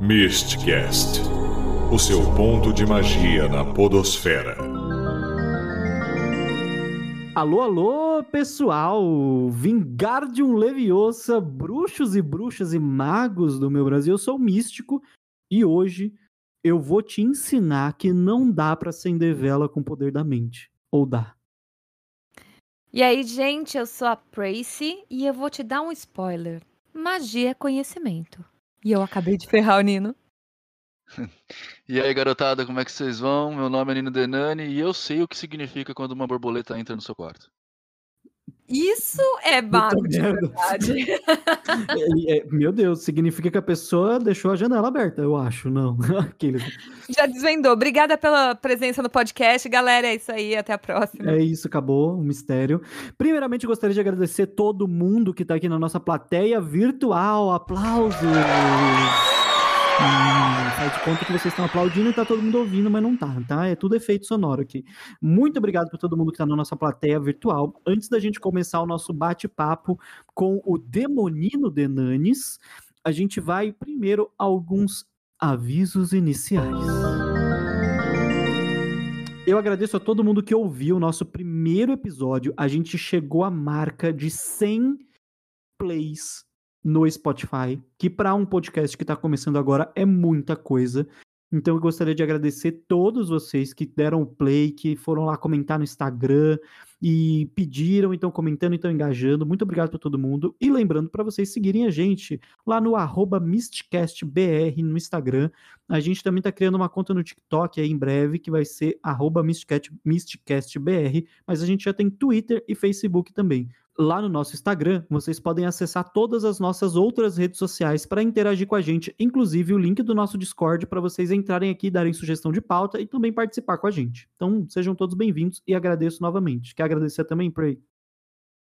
Mistcast o seu ponto de magia na Podosfera. Alô, alô, pessoal! Vingardium Leviosa, bruxos e bruxas e magos do meu Brasil, eu sou o Místico e hoje eu vou te ensinar que não dá para acender vela com o poder da mente. Ou dá? E aí, gente, eu sou a Pracy e eu vou te dar um spoiler. Magia é conhecimento. E eu acabei de ferrar o Nino. E aí, garotada, como é que vocês vão? Meu nome é Nino Denani e eu sei o que significa quando uma borboleta entra no seu quarto. Isso é mago de verdade. É, é, meu Deus, significa que a pessoa deixou a janela aberta, eu acho, não. Aqueles... Já desvendou. Obrigada pela presença no podcast, galera. É isso aí, até a próxima. É isso, acabou o mistério. Primeiramente, gostaria de agradecer todo mundo que está aqui na nossa plateia virtual. Aplausos! Faz de conta que vocês estão aplaudindo e tá todo mundo ouvindo, mas não tá, tá? É tudo efeito sonoro aqui. Muito obrigado por todo mundo que tá na nossa plateia virtual. Antes da gente começar o nosso bate-papo com o Demonino Denanes, a gente vai primeiro alguns avisos iniciais. Eu agradeço a todo mundo que ouviu o nosso primeiro episódio. A gente chegou à marca de 100 plays no Spotify, que para um podcast que está começando agora é muita coisa. Então eu gostaria de agradecer todos vocês que deram o play, que foram lá comentar no Instagram e pediram, então comentando, então engajando. Muito obrigado para todo mundo. E lembrando para vocês seguirem a gente lá no MistcastBR no Instagram. A gente também está criando uma conta no TikTok aí em breve, que vai ser MistcastBR, mas a gente já tem Twitter e Facebook também lá no nosso Instagram, vocês podem acessar todas as nossas outras redes sociais para interagir com a gente, inclusive o link do nosso Discord para vocês entrarem aqui, darem sugestão de pauta e também participar com a gente. Então, sejam todos bem-vindos e agradeço novamente. Quer agradecer também, Prey?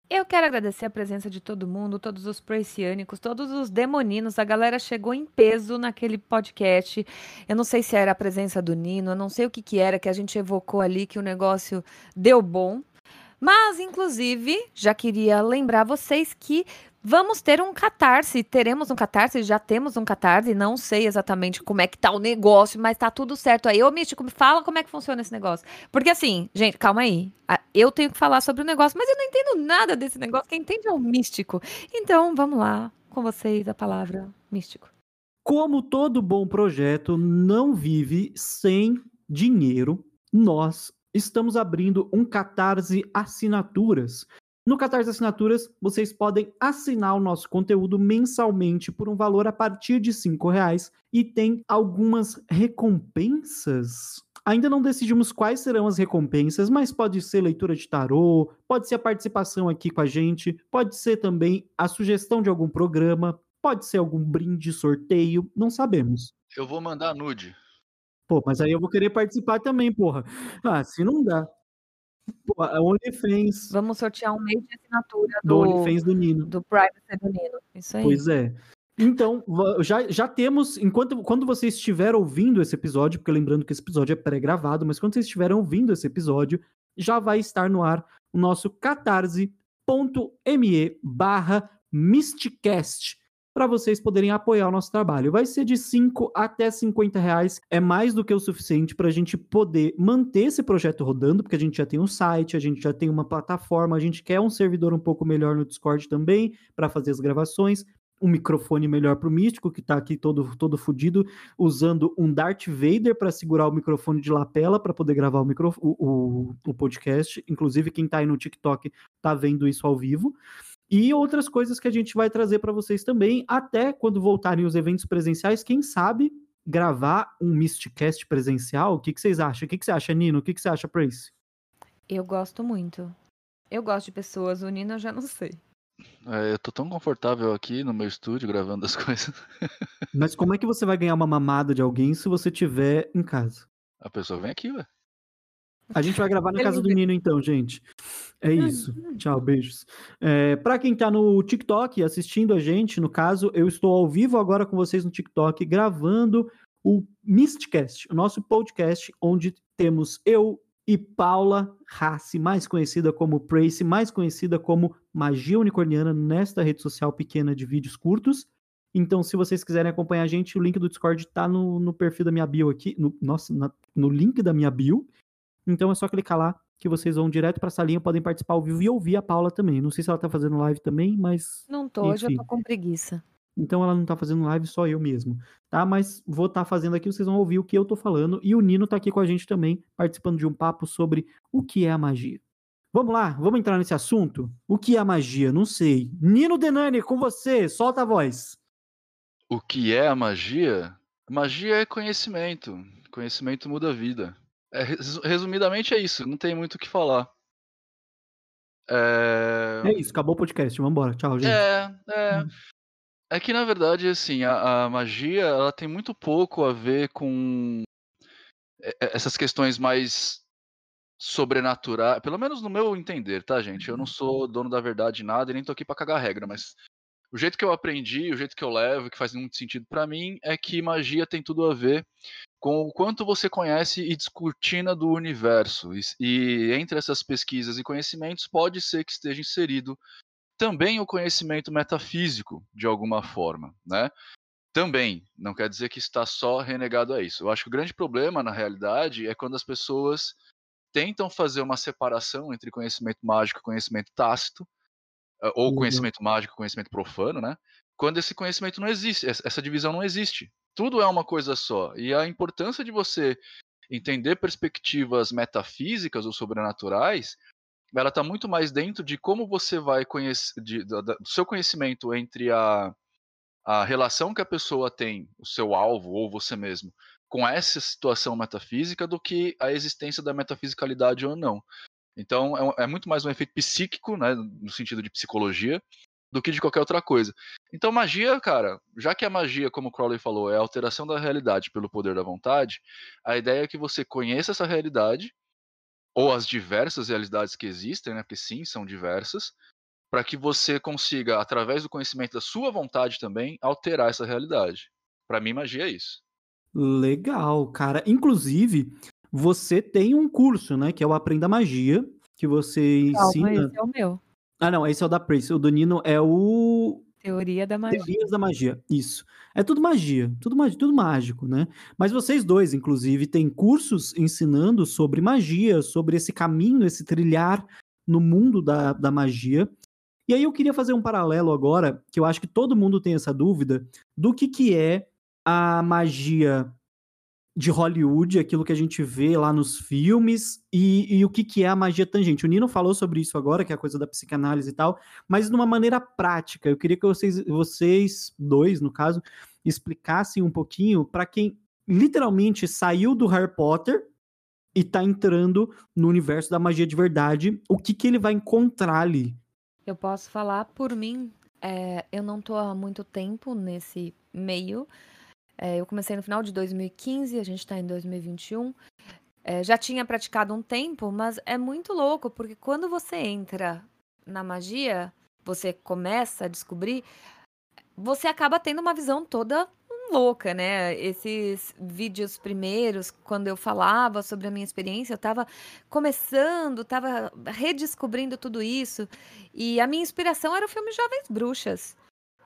Eu quero agradecer a presença de todo mundo, todos os preciânicos, todos os demoninos. A galera chegou em peso naquele podcast. Eu não sei se era a presença do Nino, eu não sei o que, que era que a gente evocou ali, que o negócio deu bom. Mas, inclusive, já queria lembrar vocês que vamos ter um catarse. Teremos um catarse, já temos um catarse. Não sei exatamente como é que tá o negócio, mas tá tudo certo aí. Ô, Místico, me fala como é que funciona esse negócio. Porque assim, gente, calma aí. Eu tenho que falar sobre o negócio, mas eu não entendo nada desse negócio. Quem entende é o místico. Então, vamos lá com vocês a palavra místico. Como todo bom projeto não vive sem dinheiro, nós estamos abrindo um Catarse Assinaturas. No Catarse Assinaturas, vocês podem assinar o nosso conteúdo mensalmente por um valor a partir de R$ reais e tem algumas recompensas. Ainda não decidimos quais serão as recompensas, mas pode ser leitura de tarô, pode ser a participação aqui com a gente, pode ser também a sugestão de algum programa, pode ser algum brinde, sorteio, não sabemos. Eu vou mandar nude. Pô, mas aí eu vou querer participar também, porra. Ah, se não dá. Pô, é OnlyFans. Vamos sortear um mês de assinatura do, do OnlyFans do Nino. Do Privacy do Nino. Isso aí. Pois é. Então, já, já temos, enquanto quando vocês estiverem ouvindo esse episódio, porque lembrando que esse episódio é pré-gravado, mas quando vocês estiverem ouvindo esse episódio, já vai estar no ar o nosso catarse.me barra Mysticast para vocês poderem apoiar o nosso trabalho. Vai ser de 5 até 50 reais, é mais do que o suficiente para a gente poder manter esse projeto rodando, porque a gente já tem um site, a gente já tem uma plataforma, a gente quer um servidor um pouco melhor no Discord também para fazer as gravações um microfone melhor para o Místico, que está aqui todo, todo fudido, usando um Darth Vader para segurar o microfone de lapela para poder gravar o, micro, o, o, o, podcast. Inclusive, quem está aí no TikTok está vendo isso ao vivo e outras coisas que a gente vai trazer para vocês também, até quando voltarem os eventos presenciais, quem sabe gravar um Mistcast presencial. O que, que vocês acham? O que, que você acha, Nino? O que, que você acha, Prince? Eu gosto muito. Eu gosto de pessoas, o Nino eu já não sei. É, eu tô tão confortável aqui no meu estúdio gravando as coisas. Mas como é que você vai ganhar uma mamada de alguém se você tiver em casa? A pessoa vem aqui, ué. A gente vai gravar na casa do Nino, então, gente. É isso. Tchau, beijos. É, para quem tá no TikTok assistindo a gente, no caso, eu estou ao vivo agora com vocês no TikTok, gravando o Mistcast, o nosso podcast, onde temos eu e Paula Rassi, mais conhecida como Prace, mais conhecida como Magia Unicorniana, nesta rede social pequena de vídeos curtos. Então, se vocês quiserem acompanhar a gente, o link do Discord tá no, no perfil da minha bio aqui. No, nossa, na- no link da minha bio. Então é só clicar lá que vocês vão direto pra salinha, podem participar ao vivo e ouvir a Paula também. Não sei se ela tá fazendo live também, mas Não tô, hoje eu tô com preguiça. então ela não tá fazendo live, só eu mesmo, tá? Mas vou estar fazendo aqui, vocês vão ouvir o que eu tô falando. E o Nino tá aqui com a gente também, participando de um papo sobre o que é a magia. Vamos lá, vamos entrar nesse assunto? O que é a magia? Não sei. Nino Denani, com você, solta a voz. O que é a magia? Magia é conhecimento. Conhecimento muda a vida. É, resu- resumidamente é isso, não tem muito o que falar. É, É isso, acabou o podcast, vambora. Tchau, gente. é, é. Hum. É que na verdade, assim, a, a magia ela tem muito pouco a ver com é, é, essas questões mais sobrenaturais, pelo menos no meu entender, tá, gente? Eu não sou dono da verdade nada e nem tô aqui pra cagar regra, mas o jeito que eu aprendi, o jeito que eu levo, que faz muito sentido pra mim, é que magia tem tudo a ver com o quanto você conhece e descortina do universo. E, e entre essas pesquisas e conhecimentos, pode ser que esteja inserido também o conhecimento metafísico, de alguma forma, né? Também, não quer dizer que está só renegado a isso. Eu acho que o grande problema, na realidade, é quando as pessoas tentam fazer uma separação entre conhecimento mágico e conhecimento tácito, ou Uhum. conhecimento mágico conhecimento profano, né? Quando esse conhecimento não existe, essa essa divisão não existe. Tudo é uma coisa só. E a importância de você entender perspectivas metafísicas ou sobrenaturais, ela está muito mais dentro de como você vai conhecer, de- da- da- do seu conhecimento entre a, a relação que a pessoa tem, o seu alvo ou você mesmo, com essa situação metafísica do que a existência da metafisicalidade ou não. Então é, um- é muito mais um efeito psíquico, né, no sentido de psicologia, do que de qualquer outra coisa. Então magia, cara, já que a magia, como Crowley falou, é a alteração da realidade pelo poder da vontade, a ideia é que você conheça essa realidade ou as diversas realidades que existem, né, porque sim, são diversas, para que você consiga, através do conhecimento da sua vontade também, alterar essa realidade. Para mim, magia é isso. Legal, cara. Inclusive, você tem um curso, né? Que é o Aprenda Magia, que você Calma, ensina. esse é o meu. Ah, não, esse é o da Prace. O do Nino é o Teoria da magia. Teorias da Magia. Isso. É tudo magia, tudo, magi- tudo mágico, né? Mas vocês dois, inclusive, têm cursos ensinando sobre magia, sobre esse caminho, esse trilhar no mundo da, da magia. E aí eu queria fazer um paralelo agora, que eu acho que todo mundo tem essa dúvida, do que, que é a magia de Hollywood, aquilo que a gente vê lá nos filmes, e, e o que, que é a magia tangente. O Nino falou sobre isso agora, que é a coisa da psicanálise e tal, mas de uma maneira prática. Eu queria que vocês, vocês dois, no caso, explicassem um pouquinho para quem literalmente saiu do Harry Potter e tá entrando no universo da magia de verdade, o que, que ele vai encontrar ali. Eu posso falar por mim. é, eu não tô há muito tempo nesse meio. É, eu comecei no final de 2015, a gente tá em 2021. É, já tinha praticado um tempo, mas é muito louco, porque quando você entra na magia, você começa a descobrir, você acaba tendo uma visão toda louca, né? Esses vídeos primeiros, quando eu falava sobre a minha experiência, eu tava começando, tava redescobrindo tudo isso. E a minha inspiração era o filme Jovens Bruxas.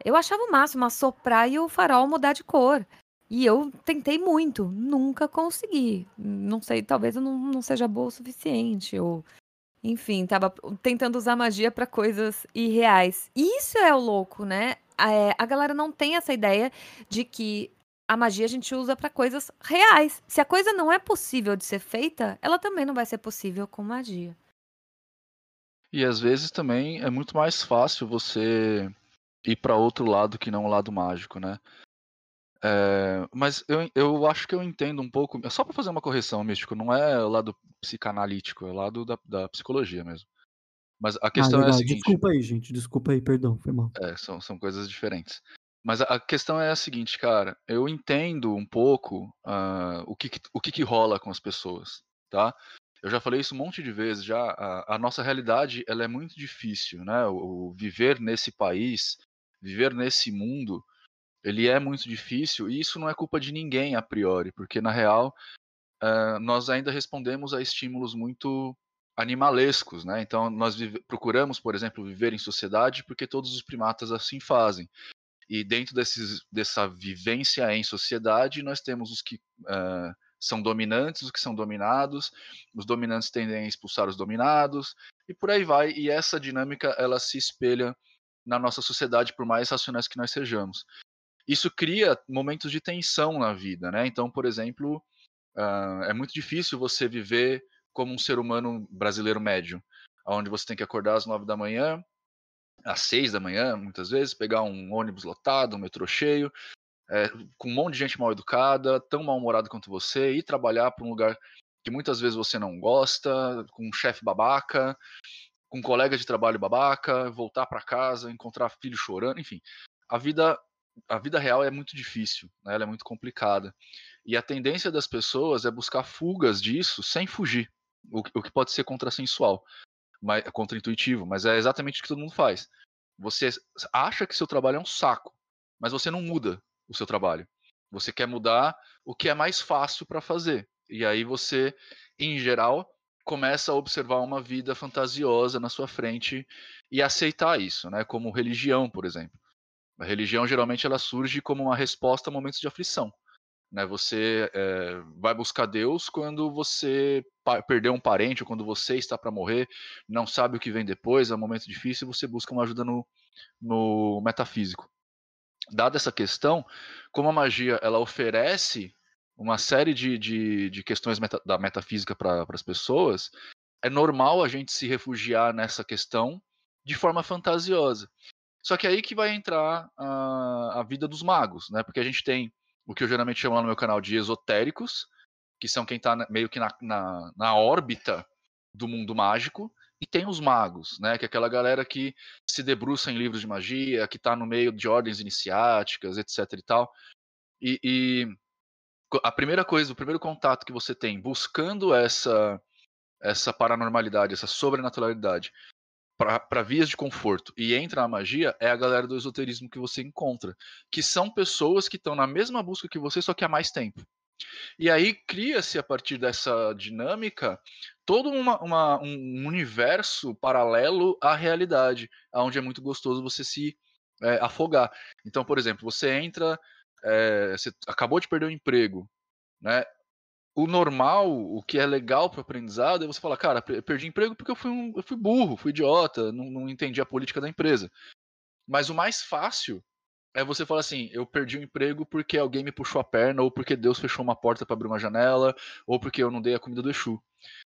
Eu achava o máximo assoprar e o farol mudar de cor. E eu tentei muito, nunca consegui. Não sei, talvez eu não, não seja boa o suficiente. Ou, enfim, tava tentando usar magia para coisas irreais. Isso é o louco, né? É, a galera não tem essa ideia de que a magia a gente usa para coisas reais. Se a coisa não é possível de ser feita, ela também não vai ser possível com magia. E às vezes também é muito mais fácil você ir para outro lado que não o lado mágico, né? É, mas eu, eu acho que eu entendo um pouco. Só para fazer uma correção, Místico, não é o lado psicanalítico, é o lado da, da psicologia mesmo. Mas a questão ah, é a seguinte. Desculpa aí, gente. Desculpa aí, perdão, foi mal. É, são, são coisas diferentes. Mas a, a questão é a seguinte, cara. Eu entendo um pouco ah, o, que, que- o que, que rola com as pessoas, tá? Eu já falei isso um monte de vezes já. A, a nossa realidade ela é muito difícil, né? O, o viver nesse país, viver nesse mundo, ele é muito difícil e isso não é culpa de ninguém a priori, porque na real ah, nós ainda respondemos a estímulos muito animalescos, né? Então nós procuramos, por exemplo, viver em sociedade porque todos os primatas assim fazem. E dentro desses, dessa vivência em sociedade, nós temos os que uh, são dominantes, os que são dominados, os dominantes tendem a expulsar os dominados, e por aí vai. E essa dinâmica ela se espelha na nossa sociedade, por mais racionais que nós sejamos. Isso cria momentos de tensão na vida, né? Então, por exemplo, uh, é muito difícil você viver como um ser humano brasileiro médio, onde você tem que acordar às nove da manhã, às seis da manhã, muitas vezes, pegar um ônibus lotado, um metrô cheio, é, com um monte de gente mal educada, tão mal-humorado quanto você, ir trabalhar para um lugar que muitas vezes você não gosta, com um chefe babaca, com um colega de trabalho babaca, voltar para casa, encontrar filho chorando, enfim. A vida a vida real é muito difícil, né? ela é muito complicada. E a tendência das pessoas é buscar fugas disso sem fugir, o, o que pode ser contrassensual mas, contra-intuitivo, mas é exatamente o que todo mundo faz. Você acha que seu trabalho é um saco, mas você não muda o seu trabalho. Você quer mudar o que é mais fácil para fazer. E aí você, em geral, começa a observar uma vida fantasiosa na sua frente e aceitar isso, né? Como religião, por exemplo. A religião geralmente ela surge como uma resposta a momentos de aflição. Né? Você é, vai buscar Deus quando você perdeu um parente ou quando você está para morrer, não sabe o que vem depois, é um momento difícil, você busca uma ajuda no, no metafísico. Dada essa questão, como a magia ela oferece uma série de, de, de questões meta, da metafísica para as pessoas, é normal a gente se refugiar nessa questão de forma fantasiosa. Só que é aí que vai entrar a, a vida dos magos, né? Porque a gente tem o que eu geralmente chamo lá no meu canal de esotéricos, que são quem está meio que na, na, na, órbita do mundo mágico, e tem os magos, né, que é aquela galera que se debruça em livros de magia, que está no meio de ordens iniciáticas, etc e tal. E, e, a primeira coisa, o primeiro contato que você tem buscando essa essa paranormalidade, essa sobrenaturalidade, para vias de conforto e entra a magia é a galera do esoterismo que você encontra, que são pessoas que estão na mesma busca que você, só que há mais tempo. E aí cria-se a partir dessa dinâmica todo uma, uma, um universo paralelo à realidade, onde é muito gostoso você se é, afogar. Então, por exemplo, você entra, é, você acabou de perder o emprego, né? O normal, o que é legal para o aprendizado, é você falar, cara, perdi emprego porque eu fui, um, eu fui burro, fui idiota, não, não entendi a política da empresa. Mas o mais fácil é você falar assim, eu perdi o emprego porque alguém me puxou a perna, ou porque Deus fechou uma porta para abrir uma janela, ou porque eu não dei a comida do Exu.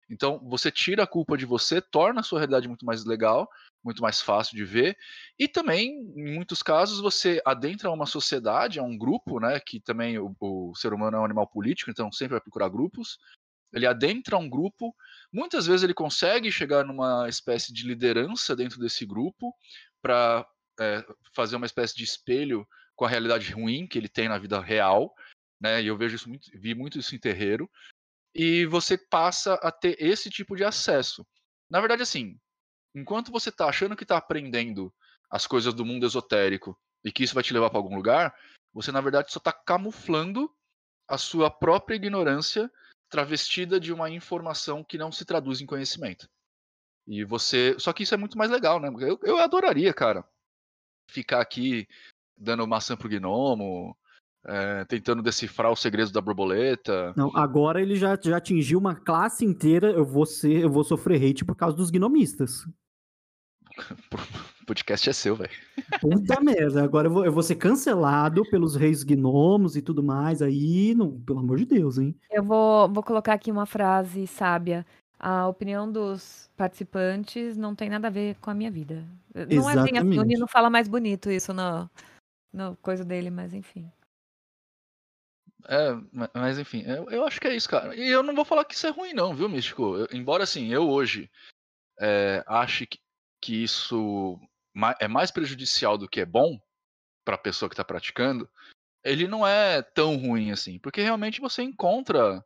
Então, você tira a culpa de você, torna a sua realidade muito mais legal, muito mais fácil de ver, e também, em muitos casos, você adentra uma sociedade, a um grupo, né, que também o, o ser humano é um animal político, então sempre vai procurar grupos, ele adentra um grupo, muitas vezes ele consegue chegar numa espécie de liderança dentro desse grupo, para é, fazer uma espécie de espelho com a realidade ruim que ele tem na vida real, né? E eu vejo isso muito, vi muito isso em terreiro e você passa a ter esse tipo de acesso. Na verdade, assim, enquanto você está achando que está aprendendo as coisas do mundo esotérico e que isso vai te levar para algum lugar, você na verdade só está camuflando a sua própria ignorância travestida de uma informação que não se traduz em conhecimento. E você. Só que isso é muito mais legal, né? Eu, eu adoraria, cara, ficar aqui dando maçã pro gnomo, é, tentando decifrar os segredos da borboleta. Não, agora ele já, já atingiu uma classe inteira. Eu vou ser, eu vou sofrer hate por causa dos gnomistas. o podcast é seu, velho. Puta merda, agora eu vou, eu vou ser cancelado pelos reis gnomos e tudo mais. Aí, não, pelo amor de Deus, hein? Eu vou, vou colocar aqui uma frase sábia. A opinião dos participantes não tem nada a ver com a minha vida. Não Exatamente. é bem assim, o Nino fala mais bonito isso no, no coisa dele, mas enfim. É, mas enfim, eu, eu, acho que é isso, cara. E eu não vou falar que isso é ruim, não, viu, Místico? Eu, embora assim, eu hoje é, ache que, que isso é mais prejudicial do que é bom para a pessoa que está praticando, ele não é tão ruim assim, porque realmente você encontra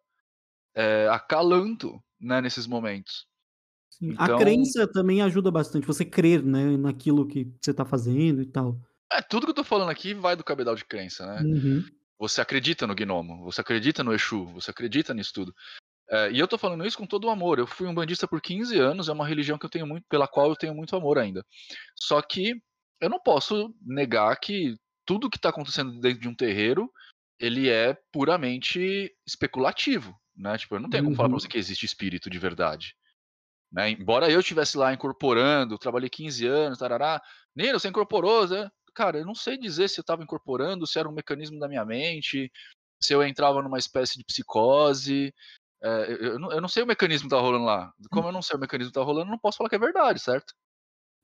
é, acalanto né, nesses momentos. Sim, então, a crença também ajuda bastante, você crer né, naquilo que você está fazendo e tal. É, tudo que eu tô falando aqui vai do cabedal de crença, né? Uhum. Você acredita no gnomo, você acredita no Exu, você acredita nisso tudo. É, e eu tô falando isso com todo o amor. Eu fui um bandista por 15 anos, é uma religião que eu tenho muito, pela qual eu tenho muito amor ainda. Só que eu não posso negar que tudo que está acontecendo dentro de um terreiro, ele é puramente especulativo, né? Tipo, eu não tenho como falar para Uhum. você que existe espírito de verdade. Né? Embora eu estivesse lá incorporando, trabalhei 15 anos, tarará, Nino, você incorporou, né? Cara, eu não sei dizer se eu estava incorporando, se era um mecanismo da minha mente, se eu entrava numa espécie de psicose. É, eu, eu não, sei o mecanismo que tá rolando lá. Como eu não sei o mecanismo que tá rolando, eu não posso falar que é verdade, certo?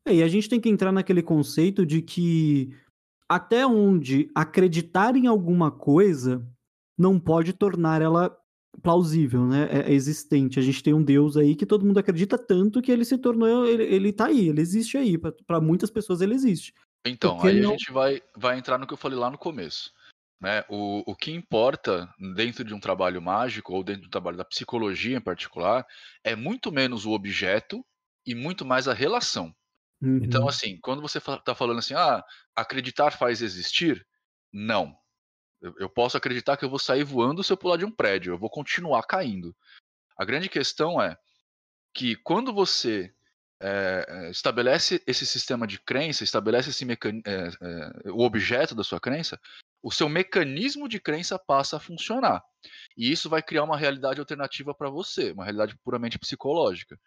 É, e a gente tem que entrar naquele conceito de que até onde acreditar em alguma coisa não pode tornar ela plausível, né? É, é existente. A gente tem um Deus aí que todo mundo acredita tanto que ele se tornou, ele, ele tá aí, ele existe aí. Para muitas pessoas ele existe. Então, Porque aí não- a gente vai, vai entrar no que eu falei lá no começo. Né? O, o que importa dentro de um trabalho mágico, ou dentro do trabalho da psicologia em particular, é muito menos o objeto e muito mais a relação. Uhum. Então, assim, quando você está falando assim, ah, acreditar faz existir? Não. Eu, eu posso acreditar que eu vou sair voando se eu pular de um prédio, eu vou continuar caindo. A grande questão é que quando você é, estabelece esse sistema de crença, estabelece esse mecan... é, é, o objeto da sua crença, o seu mecanismo de crença passa a funcionar. E isso vai criar uma realidade alternativa para você, uma realidade puramente psicológica,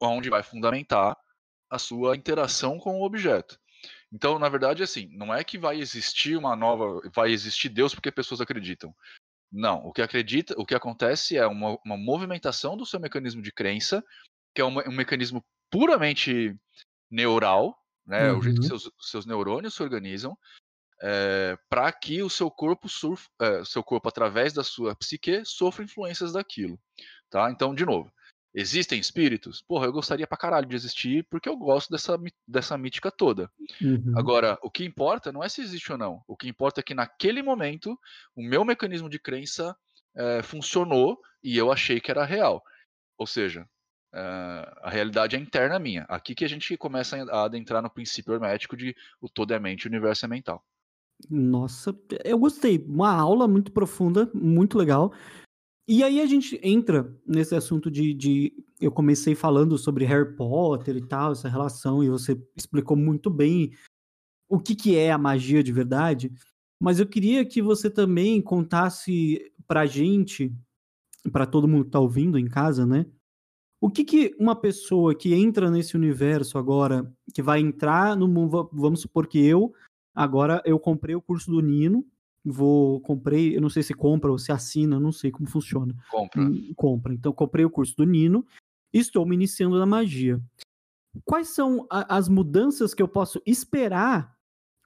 onde vai fundamentar a sua interação com o objeto. Então, na verdade, assim, não é que vai existir uma nova, vai existir Deus porque pessoas acreditam. Não, o que acredita, o que acontece é uma, uma movimentação do seu mecanismo de crença, que é um, um mecanismo puramente neural, né? O jeito que Uhum. seus, seus neurônios se organizam, é, para que o seu corpo surf, é, seu corpo através da sua psique sofra influências daquilo, tá? Então, de novo, existem espíritos? Porra, eu gostaria pra caralho de existir porque eu gosto dessa, dessa mítica toda. Uhum. Agora, o que importa não é se existe ou não. O que importa é que naquele momento o meu mecanismo de crença eh, funcionou e eu achei que era real. Ou seja, eh, a realidade é interna minha. Aqui que a gente começa a adentrar no princípio hermético de o todo é mente, o universo é mental. Nossa, eu gostei. Uma aula muito profunda, muito legal. E aí a gente entra nesse assunto de, de- Eu comecei falando sobre Harry Potter e tal, essa relação, e você explicou muito bem o que, que é a magia de verdade. Mas eu queria que você também contasse pra gente, pra todo mundo que tá ouvindo em casa, né? O que, que uma pessoa que entra nesse universo agora, que vai entrar no mundo, vamos supor que eu, agora eu comprei o curso do Nino, vou, comprei, eu não sei se compra ou se assina, não sei como funciona. Compra. Hum, Compra. Então, comprei o curso do Nino e estou me iniciando na magia. Quais são a- as mudanças que eu posso esperar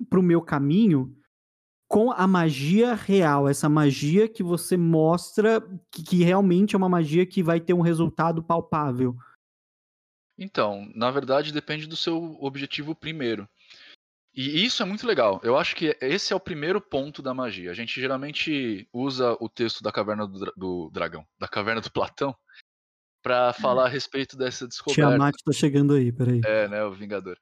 para o meu caminho com a magia real? Essa magia que você mostra que, que realmente é uma magia que vai ter um resultado palpável. Então, na verdade, depende do seu objetivo primeiro. E isso é muito legal. Eu acho que esse é o primeiro ponto da magia. A gente geralmente usa o texto da caverna do, dra- do dragão, da caverna do Platão, para falar a respeito dessa descoberta. Tiamat tá chegando aí, peraí. É, né, o Vingador.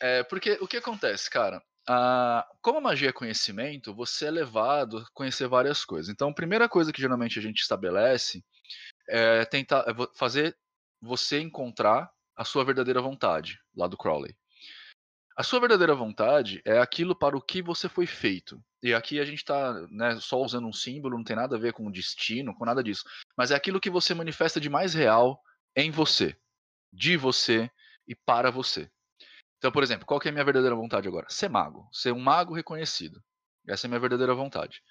É, porque o que acontece, cara? Ah, como a magia é conhecimento, você é levado a conhecer várias coisas. Então, a primeira coisa que geralmente a gente estabelece é tentar é fazer você encontrar a sua verdadeira vontade, lá do Crowley. A sua verdadeira vontade é aquilo para o que você foi feito. E aqui a gente está né, só usando um símbolo, não tem nada a ver com destino, com nada disso. Mas é aquilo que você manifesta de mais real em você, de você e para você. Então, por exemplo, qual é a minha verdadeira vontade agora? Ser mago, ser um mago reconhecido. Essa é a minha verdadeira vontade.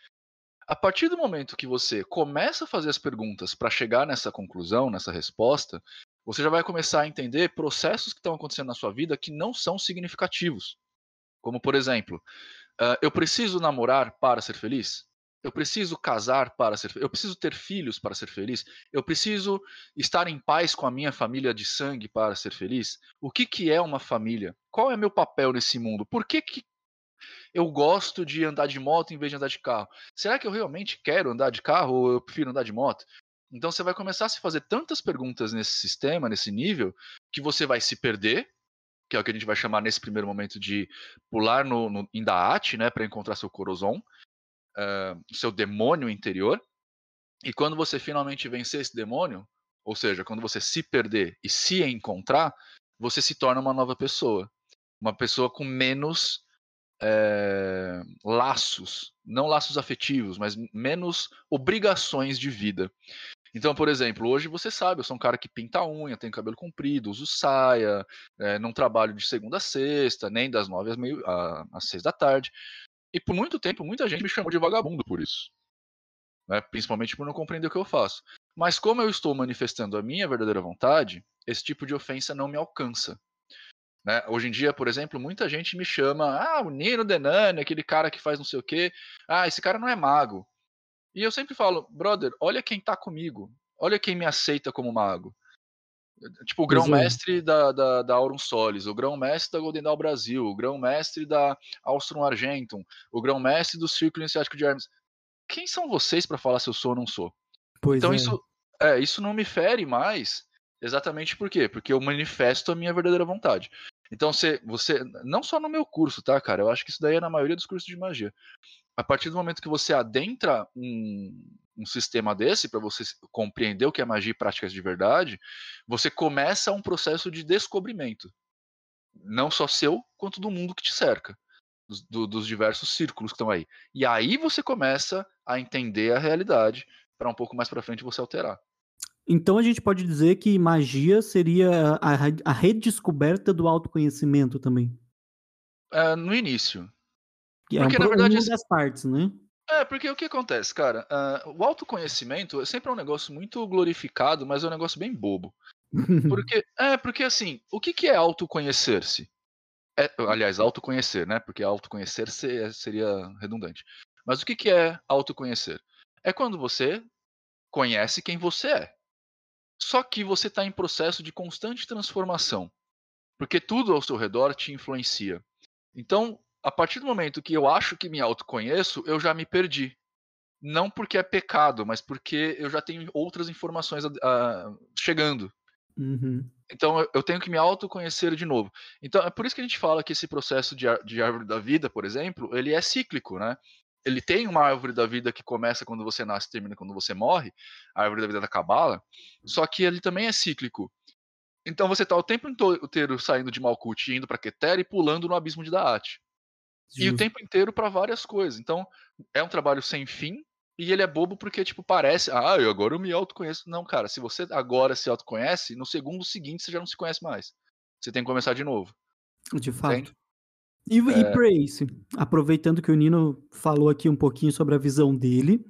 A partir do momento que você começa a fazer as perguntas para chegar nessa conclusão, nessa resposta, você já vai começar a entender processos que estão acontecendo na sua vida que não são significativos. Como, por exemplo, ah, eu preciso namorar para ser feliz? Eu preciso casar para ser feliz? Eu preciso ter filhos para ser feliz? Eu preciso estar em paz com a minha família de sangue para ser feliz? O que, que é uma família? Qual é meu papel nesse mundo? Por que, que eu gosto de andar de moto em vez de andar de carro? Será que eu realmente quero andar de carro ou eu prefiro andar de moto? Então você vai começar a se fazer tantas perguntas nesse sistema, nesse nível, que você vai se perder, que é o que a gente vai chamar nesse primeiro momento de pular no, no Indaat, né, para encontrar seu Corozon, uh, seu demônio interior. E quando você finalmente vencer esse demônio, ou seja, quando você se perder e se encontrar, você se torna uma nova pessoa, uma pessoa com menos é, laços, não laços afetivos, mas menos obrigações de vida. Então, por exemplo, hoje você sabe, eu sou um cara que pinta a unha, tenho cabelo comprido, uso saia, é, não trabalho de segunda a sexta, nem das nove às, meio, às seis da tarde. E por muito tempo, muita gente me chamou de vagabundo por isso. Né? Principalmente por não compreender o que eu faço. Mas como eu estou manifestando a minha verdadeira vontade, esse tipo de ofensa não me alcança. Né? Hoje em dia, por exemplo, muita gente me chama, ah, o Nino Denani, aquele cara que faz não sei o quê. Ah, esse cara não é mago. E eu sempre falo, brother, olha quem tá comigo. Olha quem me aceita como mago. Tipo, o é. grão-mestre da, da, da Aurum Solis, o grão-mestre da Golden Dawn Brasil, o grão-mestre da Austrum Argentum, o grão-mestre do Círculo Iniciático de Hermes. Quem são vocês para falar se eu sou ou não sou? Pois então é. isso, é, isso não me fere mais, exatamente por quê? Porque eu manifesto a minha verdadeira vontade. Então você, você, não só no meu curso, tá, cara? Eu acho que isso daí é na maioria dos cursos de magia. A partir do momento que você adentra um, um sistema desse para você compreender o que é magia e práticas de verdade, você começa um processo de descobrimento, não só seu quanto do mundo que te cerca, dos, do, dos diversos círculos que estão aí. E aí você começa a entender a realidade para um pouco mais para frente você alterar. Então a gente pode dizer que magia seria a, a redescoberta do autoconhecimento também. É, no início. Que é Porque, um, na verdade, uma das partes, né? É, porque o que acontece, cara? Ah, o autoconhecimento sempre é um negócio muito glorificado, mas é um negócio bem bobo. Porque, é, porque assim, o que, que é autoconhecer-se? É, aliás, autoconhecer, né? Porque autoconhecer se- seria redundante. Mas o que, que é autoconhecer? É quando você conhece quem você é. Só que você está em processo de constante transformação. Porque tudo ao seu redor te influencia. Então, a partir do momento que eu acho que me autoconheço, eu já me perdi. Não porque é pecado, mas porque eu já tenho outras informações ah, chegando. Uhum. Então eu- tenho que me autoconhecer de novo. Então é por isso que a gente fala que esse processo de, de árvore da vida, por exemplo, ele é cíclico, né? Ele tem uma árvore da vida que começa quando você nasce e termina quando você morre, a árvore da vida da Cabala, só que ele também é cíclico. Então você está o tempo inteiro saindo de Malkuth, indo para Keter e pulando no abismo de Daat. E o Justo. tempo inteiro para várias coisas. Então é um trabalho sem fim e ele é bobo porque tipo parece, ah, eu agora eu me autoconheço. Não, cara, se você agora se autoconhece, no segundo seguinte você já não se conhece mais. Você tem que começar de novo. De fato. Entende? E, e É. Prace, aproveitando que o Nino falou aqui um pouquinho sobre a visão dele,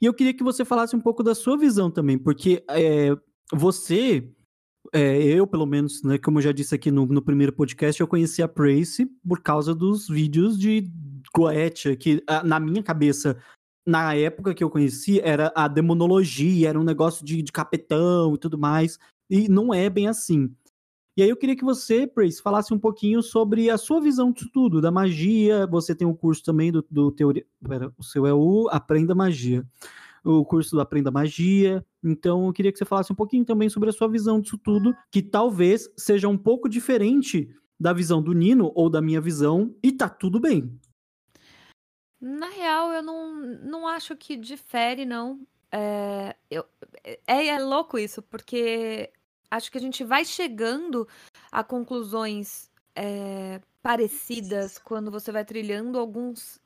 e eu queria que você falasse um pouco da sua visão também, porque é, você, é, eu pelo menos, né, como eu já disse aqui no, no primeiro podcast, eu conheci a Prace por causa dos vídeos de Goethe, que na minha cabeça, na época que eu conheci, era a demonologia, era um negócio de, de capetão e tudo mais, e não é bem assim. E aí eu queria que você, Prace, falasse um pouquinho sobre a sua visão disso tudo, da magia. Você tem um curso também do, do teoria. Pera, o seu é o Aprenda Magia. O curso do Aprenda Magia. Então eu queria que você falasse um pouquinho também sobre a sua visão disso tudo, que talvez seja um pouco diferente da visão do Nino ou da minha visão, e tá tudo bem. Na real, eu não, não acho que difere, não. É, eu, é, é louco isso, porque acho que a gente vai chegando a conclusões é, parecidas quando você vai trilhando alguns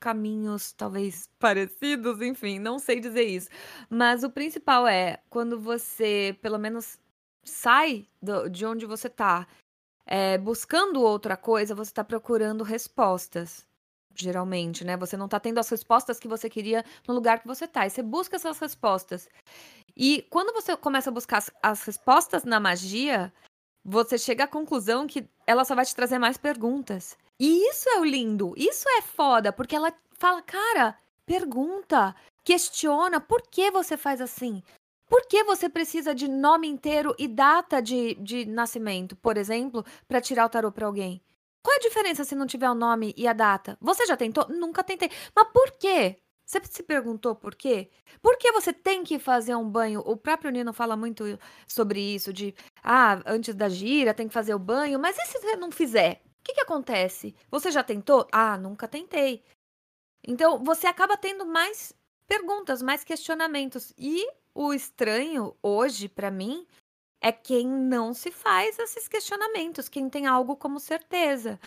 caminhos, talvez parecidos, enfim, não sei dizer isso. Mas o principal é quando você, pelo menos, sai do- de onde você tá, é, buscando outra coisa, você tá procurando respostas geralmente, né? Você não tá tendo as respostas que você queria no lugar que você tá. E você busca essas respostas. E quando você começa a buscar as, as respostas na magia, você chega à conclusão que ela só vai te trazer mais perguntas. E isso é o lindo, isso é foda, porque ela fala, cara, pergunta, questiona, por que você faz assim? Por que você precisa de nome inteiro e data de, de nascimento, por exemplo, para tirar o tarô para alguém? Qual é a diferença se não tiver o nome e a data? Você já tentou? Nunca tentei. Mas por quê? Você se perguntou por quê? Por que você tem que fazer um banho? O próprio Nino fala muito sobre isso, de ah, antes da gira tem que fazer o banho, mas e se você não fizer? Que, que acontece? Você já tentou? Ah, nunca tentei. Então, você acaba tendo mais perguntas, mais questionamentos. E o estranho hoje, pra mim, é quem não se faz esses questionamentos, quem tem algo como certeza.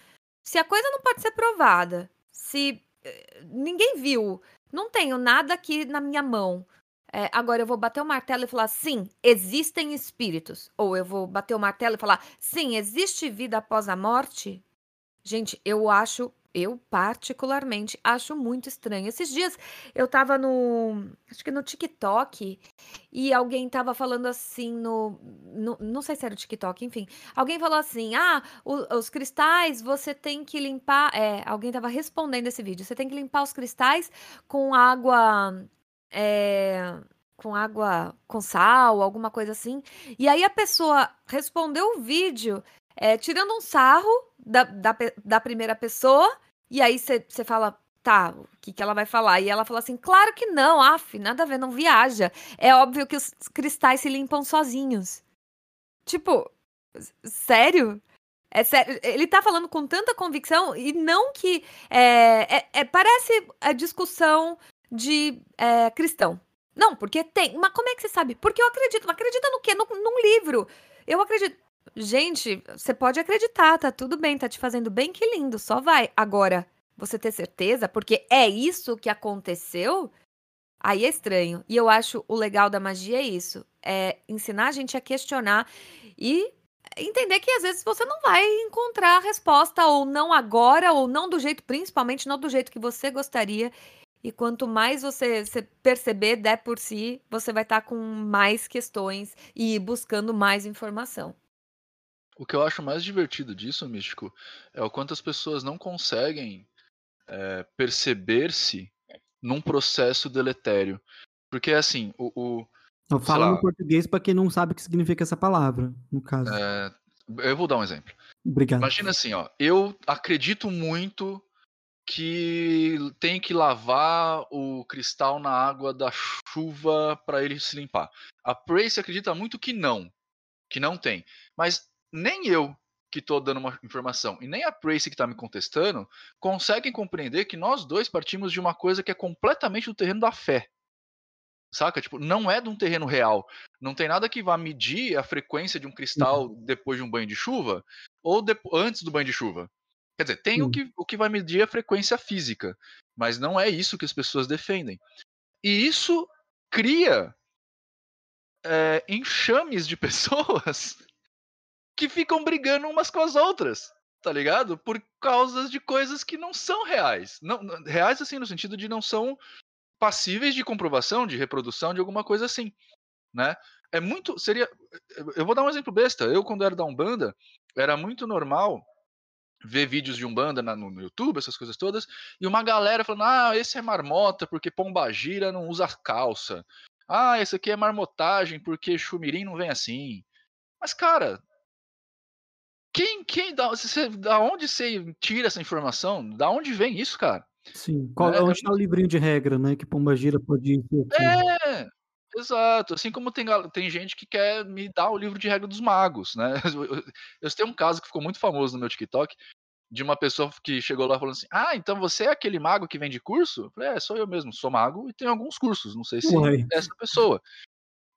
Se a coisa não pode ser provada, se eh, ninguém viu, não tenho nada aqui na minha mão. É, agora eu vou bater o martelo e falar sim, existem espíritos. Ou eu vou bater o martelo e falar sim, existe vida após a morte. Gente, eu acho eu, particularmente, acho muito estranho. Esses dias eu tava no. Acho que no TikTok. E alguém tava falando assim no. no não sei se era o TikTok, enfim. Alguém falou assim: ah, o, os cristais você tem que limpar. É, alguém tava respondendo esse vídeo. Você tem que limpar os cristais com água. É, com água com sal, alguma coisa assim. E aí a pessoa respondeu o vídeo é, tirando um sarro da, da, da primeira pessoa, e aí você fala, tá, o que, que ela vai falar? E ela fala assim, claro que não, af, nada a ver, não viaja. É óbvio que os cristais se limpam sozinhos. Tipo, sério? É sério, ele tá falando com tanta convicção e não que. É, é, é parece a discussão de é, cristão. Não, porque tem. Mas como é que você sabe? Porque eu acredito. Mas acredita no quê? No, num livro. Eu acredito. Gente, você pode acreditar, tá tudo bem, tá te fazendo bem, que lindo, só vai. Agora, você ter certeza, porque é isso que aconteceu, aí é estranho. E eu acho o legal da magia é isso, é ensinar a gente a questionar e entender que às vezes você não vai encontrar a resposta ou não agora ou não do jeito, principalmente não do jeito que você gostaria. E quanto mais você, perceber, der por si, você vai estar tá com mais questões e buscando mais informação. O que eu acho mais divertido disso, Místico, é o quanto as pessoas não conseguem é, perceber-se num processo deletério. Porque, assim, o. o eu falo no português para quem não sabe o que significa essa palavra, no caso. É, eu vou dar um exemplo. Obrigado. Imagina assim, ó. Eu acredito muito que tem que lavar o cristal na água da chuva para ele se limpar. A Prace acredita muito que não, que não tem. Mas nem eu que estou dando uma informação e nem a Tracy que está me contestando conseguem compreender que nós dois partimos de uma coisa que é completamente do terreno da fé. Saca? Tipo, não é de um terreno real. Não tem nada que vá medir a frequência de um cristal uhum. depois de um banho de chuva ou antes do banho de chuva. Quer dizer, tem uhum. o, que, o que vai medir a frequência física, mas não é isso que as pessoas defendem. E isso cria é, enxames de pessoas que ficam brigando umas com as outras, tá ligado? Por causa de coisas que não são reais. Não, reais, assim, no sentido de não são passíveis de comprovação, de reprodução, de alguma coisa assim, né? É muito. Seria. Eu vou dar um exemplo besta. Eu, quando era da Umbanda, era muito normal ver vídeos de Umbanda na, no YouTube, essas coisas todas, e uma galera falando: ah, esse é marmota porque pombagira não usa calça. Ah, esse aqui é marmotagem porque chumirim não vem assim. Mas, cara, quem, quem dá, você, da onde você tira essa informação? Da onde vem isso, cara? Sim. Qual, é, onde está o livrinho de regra, né? Que Pombagira pode ir. É, exato. Assim como tem, tem gente que quer me dar o livro de regra dos magos, né? Eu, eu tenho um caso que ficou muito famoso no meu TikTok de uma pessoa que chegou lá falando assim: Ah, então você é aquele mago que vende curso? Eu falei, é, sou eu mesmo, sou mago e tenho alguns cursos, não sei se Uai. é essa pessoa.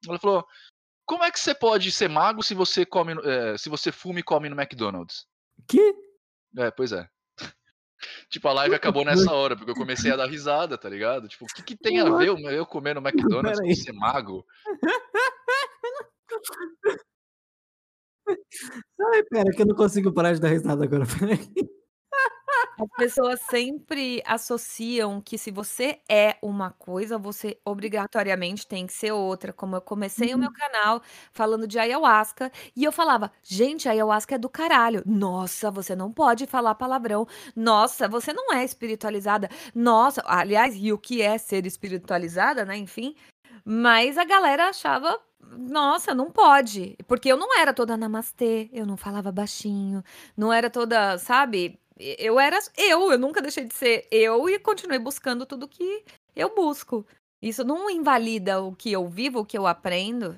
Ela falou: como é que você pode ser mago se você come, é, se você fuma e come no McDonald's? Que? É, pois é. tipo, a live acabou nessa hora, porque eu comecei a dar risada, tá ligado? Tipo, o que, que tem a ver eu comer no McDonald's com ser mago? Ai, pera, que eu não consigo parar de dar risada agora. Peraí. As pessoas sempre associam que se você é uma coisa, você obrigatoriamente tem que ser outra. Como eu comecei o meu uhum. canal falando de ayahuasca e eu falava, gente, ayahuasca é do caralho. Nossa, você não pode falar palavrão. Nossa, você não é espiritualizada. Nossa, aliás, e o que é ser espiritualizada, né? Enfim. Mas a galera achava nossa, não pode. Porque eu não era toda namastê, eu não falava baixinho, não era toda, sabe? Eu era eu, eu nunca deixei de ser eu e continuei buscando tudo que eu busco. Isso não invalida o que eu vivo, o que eu aprendo.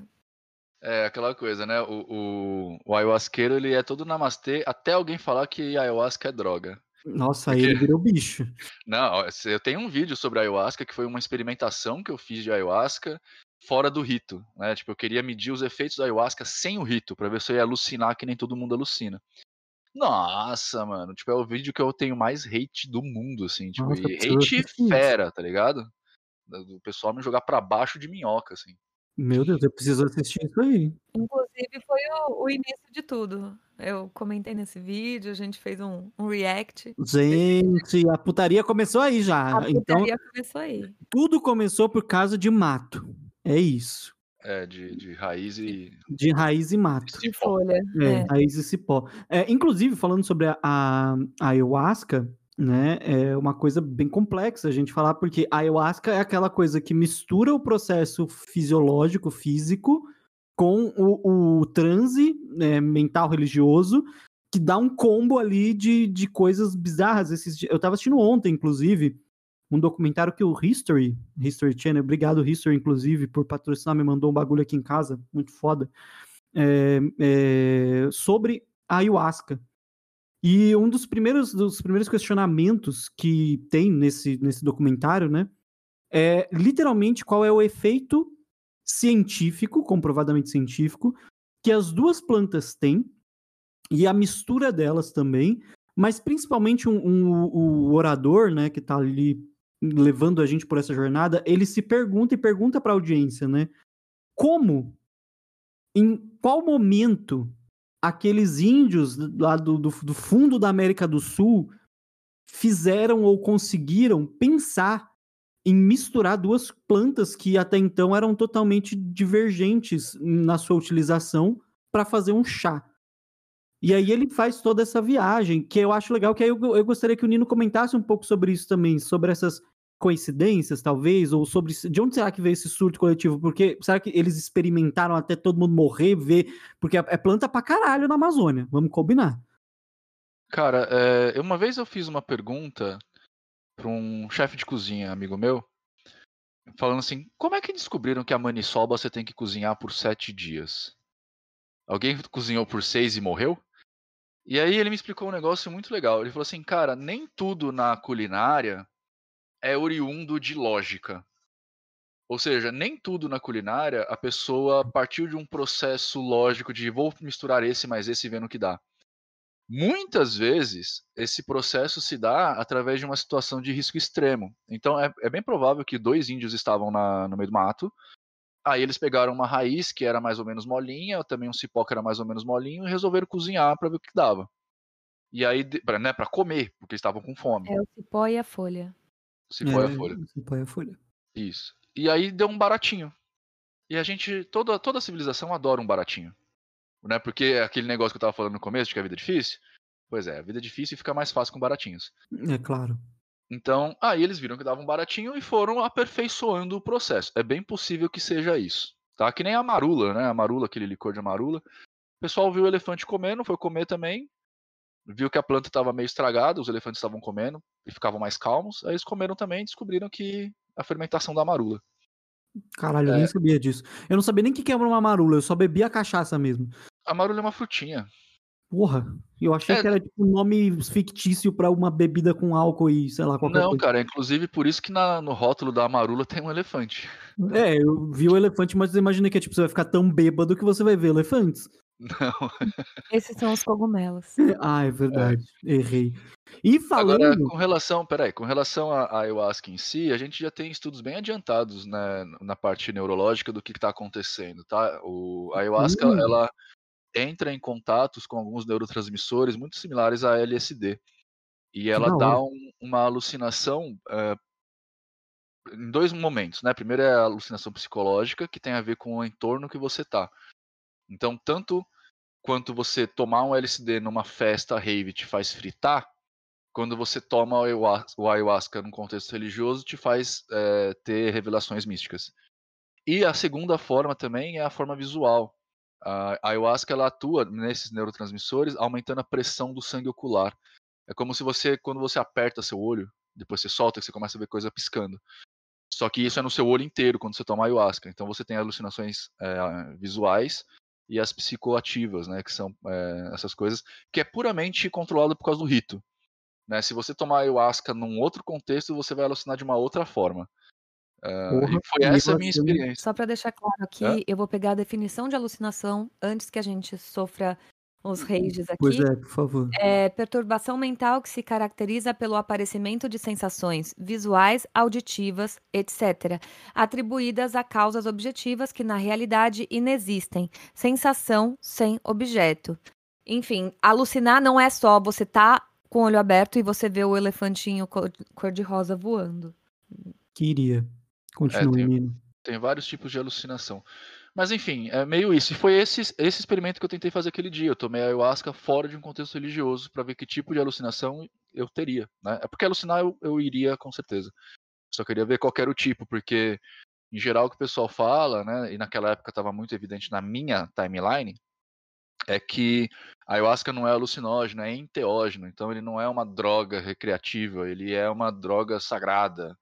É aquela coisa, né? O, o, o ayahuasqueiro, ele é todo namastê até alguém falar que ayahuasca é droga. Nossa, Porque... aí ele virou bicho. Não, eu tenho um vídeo sobre ayahuasca que foi uma experimentação que eu fiz de ayahuasca fora do rito, né? Tipo, eu queria medir os efeitos da ayahuasca sem o rito, para ver se eu ia alucinar que nem todo mundo alucina. Nossa, mano, tipo, é o vídeo que eu tenho mais hate do mundo, assim, tipo, Nossa, e hate isso. fera, tá ligado? Do pessoal me jogar pra baixo de minhoca, assim. Meu Deus, eu preciso assistir isso aí. Inclusive foi o o início de tudo. Eu comentei nesse vídeo, a gente fez um um react. Gente, a putaria começou aí já. A Então, putaria começou aí. tudo começou por causa de mato. É isso. É, de, de raiz e. De raiz e mato. De folha. É, É. raiz e cipó. É, inclusive, falando sobre a, a, a ayahuasca, né, é uma coisa bem complexa a gente falar, porque a ayahuasca é aquela coisa que mistura o processo fisiológico, físico, com o, o transe né, mental religioso, que dá um combo ali de, de coisas bizarras. Esses, eu tava assistindo ontem, inclusive, um documentário que o History, History Channel, obrigado History, inclusive, por patrocinar, me mandou um bagulho aqui em casa, muito foda, é, é, sobre a ayahuasca. E um dos primeiros, dos primeiros questionamentos que tem nesse, nesse documentário, né, é literalmente qual é o efeito científico, comprovadamente científico, que as duas plantas têm e a mistura delas também, mas principalmente um, um- o orador, né, que tá ali levando a gente por essa jornada, ele se pergunta e pergunta para a audiência, né, como, em qual momento aqueles índios lá do, do, do fundo da América do Sul fizeram ou conseguiram pensar em misturar duas plantas que até então eram totalmente divergentes na sua utilização para fazer um chá. E aí ele faz toda essa viagem, que eu acho legal, que aí eu, eu gostaria que o Nino comentasse um pouco sobre isso também, sobre essas coincidências, talvez, ou sobre de onde será que veio esse surto coletivo? Porque será que eles experimentaram até todo mundo morrer, ver? Porque é é planta pra caralho na Amazônia, vamos combinar. Cara, é, uma vez eu fiz uma pergunta pra um chefe de cozinha, amigo meu, falando assim: como é que descobriram que a maniçoba você tem que cozinhar por sete dias? Alguém cozinhou por seis e morreu? E aí ele me explicou um negócio muito legal. Ele falou assim, cara, nem tudo na culinária é oriundo de lógica. Ou seja, nem tudo na culinária a pessoa partiu de um processo lógico de vou misturar esse mais esse e vendo o que dá. Muitas vezes esse processo se dá através de uma situação de risco extremo. Então é, é bem provável que dois índios estavam na- no meio do mato. Aí eles pegaram uma raiz que era mais ou menos molinha, também um cipó que era mais ou menos molinho, e resolveram cozinhar para ver o que dava. E aí, né, pra comer, porque estavam com fome. É o cipó e a folha. O cipó e a É, folha. Cipó e a folha. Isso. E aí deu um baratinho. E a gente, toda, toda civilização adora um baratinho. Né? Porque é aquele negócio que eu tava falando no começo, de que a vida é difícil. Pois é, a vida é difícil e fica mais fácil com baratinhos. É claro. Então, aí eles viram que dava um baratinho e foram aperfeiçoando o processo. É bem possível que seja isso. Tá? Que nem a marula, né? A marula, aquele licor de marula. O pessoal viu o elefante comendo, foi comer também. Viu que a planta estava meio estragada, os elefantes estavam comendo e ficavam mais calmos. Aí eles comeram também e descobriram que a fermentação da marula. Caralho, eu É. nem sabia disso. Eu não sabia nem o que que era uma marula, eu só bebia cachaça mesmo. A marula é uma frutinha. Porra, eu achei É. que era tipo um nome fictício pra uma bebida com álcool e sei lá, qualquer Não, coisa. cara, é inclusive por isso que na- no rótulo da marula tem um elefante. É, eu vi o elefante, mas eu imaginei que tipo, você vai ficar tão bêbado que você vai ver elefantes. Não. Esses são os cogumelos. Ah, é verdade. Errei. E falando. Agora, com relação, peraí, com relação à ayahuasca em si, a gente já tem estudos bem adiantados né, na parte neurológica do que está acontecendo, tá? O, a ayahuasca, Hum. ela entra em contatos com alguns neurotransmissores muito similares à LSD. E ela da dá um- uma alucinação eh, em dois momentos, né? Primeiro é a alucinação psicológica, que tem a ver com o entorno que você tá. Então, tanto quanto você tomar um LSD numa festa rave te faz fritar, quando você toma o ayahuas- o ayahuasca num contexto religioso te faz eh, ter revelações místicas. E a segunda forma também é a forma visual. A ayahuasca ela atua nesses neurotransmissores, aumentando a pressão do sangue ocular. É como se você, quando você aperta seu olho, depois você solta, você começa a ver coisa piscando. Só que isso é no seu olho inteiro quando você toma ayahuasca. Então você tem alucinações eh, visuais e as psicoativas, né, que são eh, essas coisas, que é puramente controlado por causa do rito. Né? Se você tomar ayahuasca num outro contexto, você vai alucinar de uma outra forma. Porra, e foi essa a minha experiência. Só para deixar claro aqui, Hã? eu vou pegar a definição de alucinação antes que a gente sofra os rages aqui. Pois é, por favor. É perturbação mental que se caracteriza pelo aparecimento de sensações visuais, auditivas, etc., atribuídas a causas objetivas que na realidade inexistem. Sensação sem objeto. Enfim, alucinar não é só você tá com o olho aberto e você vê o elefantinho cor- cor-de-rosa voando. Queria. Continue, tem- Nino. Tem vários tipos de alucinação. Mas enfim, é meio isso. E foi esse, esse experimento que eu tentei fazer aquele dia. Eu tomei a ayahuasca fora de um contexto religioso para ver que tipo de alucinação eu teria. Né? É porque alucinar eu, eu iria com certeza. Só queria ver qual era o tipo, porque em geral o que o pessoal fala, né, e naquela época estava muito evidente na minha timeline, é que a ayahuasca não é alucinógeno, é enteógeno. Então ele não é uma droga recreativa, ele é uma droga sagrada.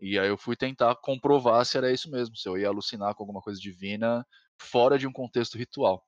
E aí eu fui tentar comprovar se era isso mesmo, se eu ia alucinar com alguma coisa divina fora de um contexto ritual.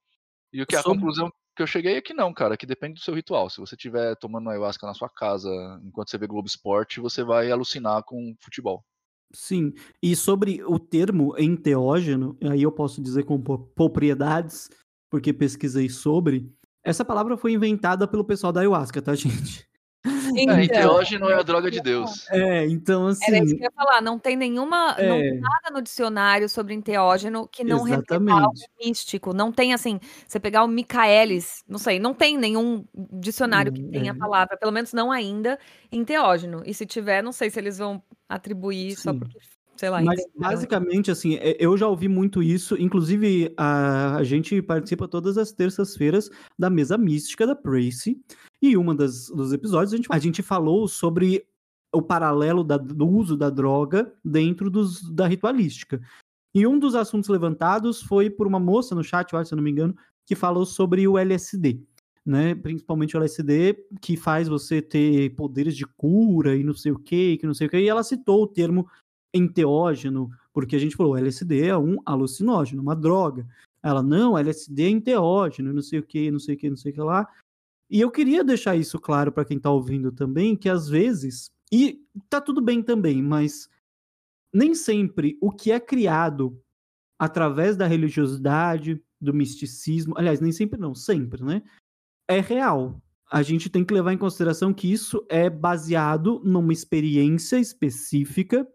E o que a Sobre- conclusão que eu cheguei é que não, cara, que depende do seu ritual. Se você estiver tomando ayahuasca na sua casa enquanto você vê Globo Esporte, você vai alucinar com futebol. Sim, e sobre o termo enteógeno, aí eu posso dizer com propriedades, porque pesquisei sobre. Essa palavra foi inventada pelo pessoal da ayahuasca, tá, gente? É, Então, enteógeno é a droga de Deus. É, então Era isso assim, que eu ia falar, não tem nenhuma, não É. tem nada no dicionário sobre enteógeno que não remeta a algo místico. Não tem assim, você pegar o Michaelis, não sei, não tem nenhum dicionário que Hum, tenha é. a palavra, pelo menos não ainda, enteógeno. E se tiver, não sei se eles vão atribuir só Sim. porque, sei lá, Mas basicamente, assim, é- eu já ouvi muito isso. Inclusive, a, a gente participa todas as terças-feiras da mesa mística da Tracy. E uma das, dos episódios a gente, a gente falou sobre o paralelo da- do uso da droga dentro dos, da ritualística. E um dos assuntos levantados foi por uma moça no chat, eu acho, se eu não me engano, que falou sobre o LSD. Né? Principalmente o LSD, que faz você ter poderes de cura e não sei o que, que não sei o que. E ela citou o termo enteógeno, porque a gente falou, LSD é um alucinógeno, uma droga. Ela, não, LSD é enteógeno, não sei o que, não sei o que, não sei o que lá. E eu queria deixar isso claro para quem tá ouvindo também, que às vezes, e tá tudo bem também, mas nem sempre o que é criado através da religiosidade, do misticismo, aliás, nem sempre não, sempre, né? É real. A gente tem que levar em consideração que isso é baseado numa experiência específica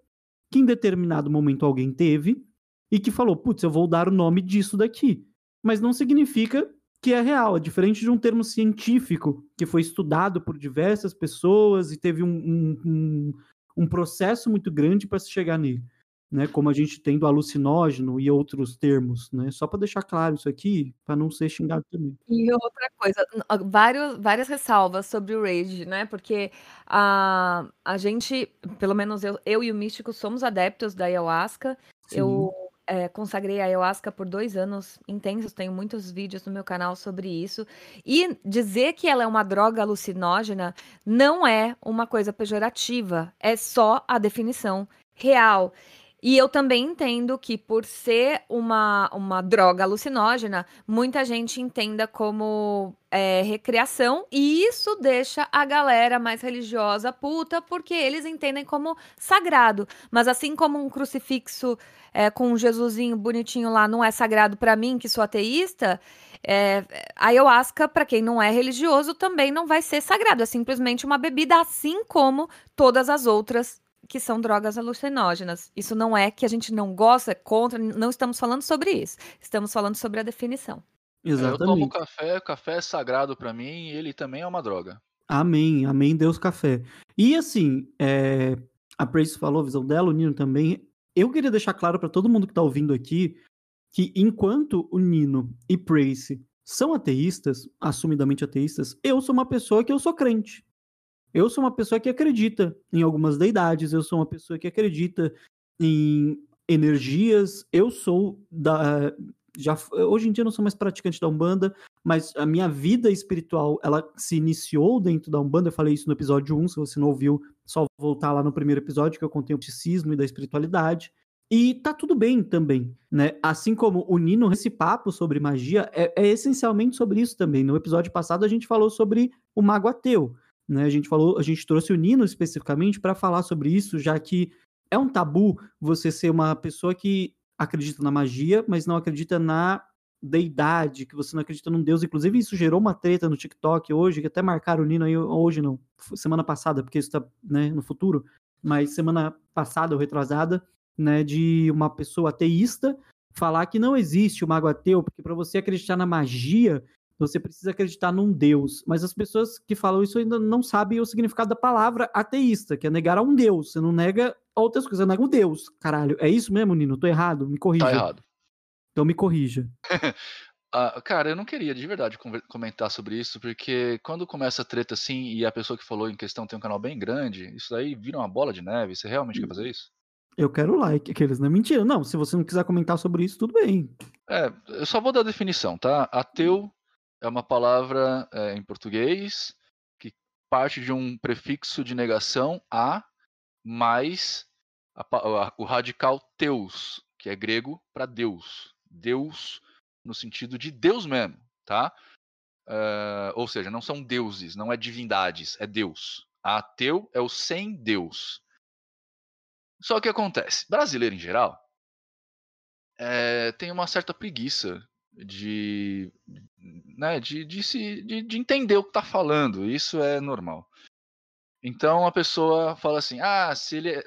que em determinado momento alguém teve e que falou, putz, eu vou dar o nome disso daqui. Mas não significa que é real. É diferente de um termo científico que foi estudado por diversas pessoas e teve um, um, um, um processo muito grande para se chegar nele. Né, como a gente tem do alucinógeno e outros termos, né? Só para deixar claro isso aqui, para não ser xingado também. E outra coisa, vários, várias ressalvas sobre o Rage, né? Porque a, a gente, pelo menos eu, eu e o Místico, somos adeptos da ayahuasca. Sim. Eu é, consagrei a ayahuasca por dois anos intensos, tenho muitos vídeos no meu canal sobre isso. E dizer que ela é uma droga alucinógena não é uma coisa pejorativa, é só a definição real. E eu também entendo que, por ser uma, uma droga alucinógena, muita gente entenda como é, recreação, e isso deixa a galera mais religiosa puta, porque eles entendem como sagrado. Mas assim como um crucifixo é, com um Jesusinho bonitinho lá não é sagrado pra mim, que sou ateísta, é, a ayahuasca, pra quem não é religioso, também não vai ser sagrado. É simplesmente uma bebida, assim como todas as outras que são drogas alucinógenas. Isso não é que a gente não gosta, é contra, não estamos falando sobre isso. Estamos falando sobre a definição. É, Eu tomo Exatamente. café, o café é sagrado pra mim e ele também é uma droga. Amém, amém, Deus café. E assim, é, a Praise falou, a visão dela, o Nino também. Eu queria deixar claro para todo mundo que tá ouvindo aqui que enquanto o Nino e Praise são ateístas, assumidamente ateístas, eu sou uma pessoa que eu sou crente. Eu sou uma pessoa que acredita em algumas deidades, eu sou uma pessoa que acredita em energias, eu sou da já hoje em dia eu não sou mais praticante da Umbanda, mas a minha vida espiritual, ela se iniciou dentro da Umbanda, eu falei isso no episódio 1, se você não ouviu, só voltar lá no primeiro episódio que eu contei o misticismo e da espiritualidade. E tá tudo bem também, né? Assim como o Nino, esse papo sobre magia é, é essencialmente sobre isso também. No episódio passado a gente falou sobre o mago ateu, né? A gente falou, a gente trouxe o Nino especificamente para falar sobre isso, já que é um tabu você ser uma pessoa que acredita na magia, mas não acredita na deidade, que você não acredita num Deus. Inclusive, isso gerou uma treta no TikTok hoje, que até marcaram o Nino aí, hoje não, semana passada, porque isso tá né, no futuro, mas semana passada ou retrasada, né, de uma pessoa ateísta falar que não existe o mago ateu, porque para você acreditar na magia, você precisa acreditar num Deus. Mas as pessoas que falam isso ainda não sabem o significado da palavra ateísta, que é negar a um Deus. Você não nega outras coisas, você nega um Deus. Caralho, é isso mesmo, Nino? Tô errado? Me corrija. Tá errado. Então me corrija. Ah, cara, eu não queria de verdade comentar sobre isso, porque quando começa a treta assim e a pessoa que falou em questão tem um canal bem grande, isso daí vira uma bola de neve. Você realmente quer fazer isso? Eu quero like, aqueles, não é mentira. Não, se você não quiser comentar sobre isso, tudo bem. É, eu só vou dar a definição, tá? Ateu é uma palavra é, em português que parte de um prefixo de negação a mais a, a, o radical teus, que é grego para Deus. Deus no sentido de Deus mesmo, tá? Uh, ou seja, não são deuses, não é divindades, é Deus. Ateu é o sem Deus. Só que acontece, brasileiro em geral é, tem uma certa preguiça de, né, de, de, se, de, de entender o que está falando. Isso é normal. Então a pessoa fala assim: ah, se ele é,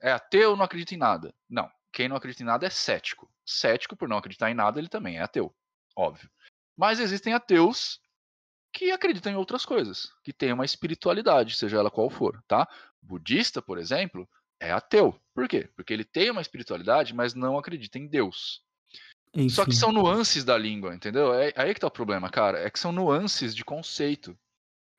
é ateu, não acredita em nada. Não, quem não acredita em nada é cético. Cético, por não acreditar em nada, ele também é ateu. Óbvio. Mas existem ateus que acreditam em outras coisas, que têm uma espiritualidade, seja ela qual for, tá? Budista, por exemplo, é ateu. Por quê? Porque ele tem uma espiritualidade, mas não acredita em Deus. Enfim. Só que são nuances da língua, entendeu? É, é aí que tá o problema, cara. É que são nuances de conceito.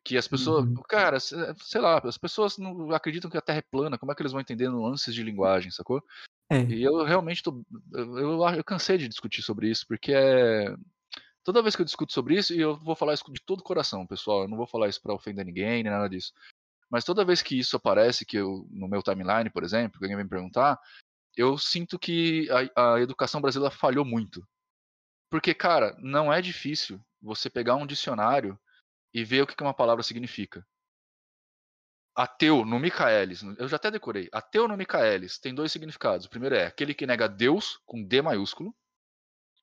Que as pessoas. Uhum. Cara, sei lá, as pessoas não acreditam que a Terra é plana. Como é que eles vão entender nuances de linguagem, sacou? É. E eu realmente tô. Eu, eu, eu cansei de discutir sobre isso, porque é. Toda vez que eu discuto sobre isso, e eu vou falar isso de todo o coração, pessoal, eu não vou falar isso para ofender ninguém, nem nada disso. Mas toda vez que isso aparece, que eu, no meu timeline, por exemplo, que alguém vem me perguntar, eu sinto que a, a educação brasileira falhou muito. Porque, cara, não é difícil você pegar um dicionário e ver o que uma palavra significa. Ateu no Michaelis, eu já até decorei. Ateu no Michaelis tem dois significados. O primeiro é aquele que nega Deus com D maiúsculo,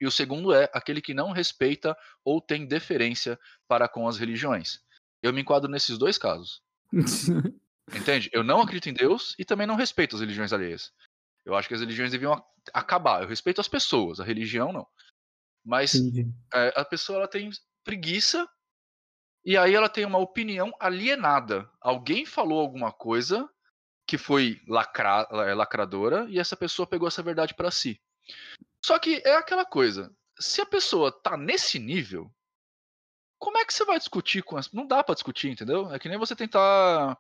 e o segundo é aquele que não respeita ou tem deferência para com as religiões. Eu me enquadro nesses dois casos. Entende? Eu não acredito em Deus e também não respeito as religiões alheias. Eu acho que as religiões deviam acabar. Eu respeito as pessoas, a religião não. Mas é, a pessoa ela tem preguiça e aí ela tem uma opinião alienada. Alguém falou alguma coisa que foi lacra, é, lacradora e essa pessoa pegou essa verdade para si. Só que é aquela coisa. Se a pessoa tá nesse nível, como é que você vai discutir com as. Não dá para discutir, entendeu? É que nem você tentar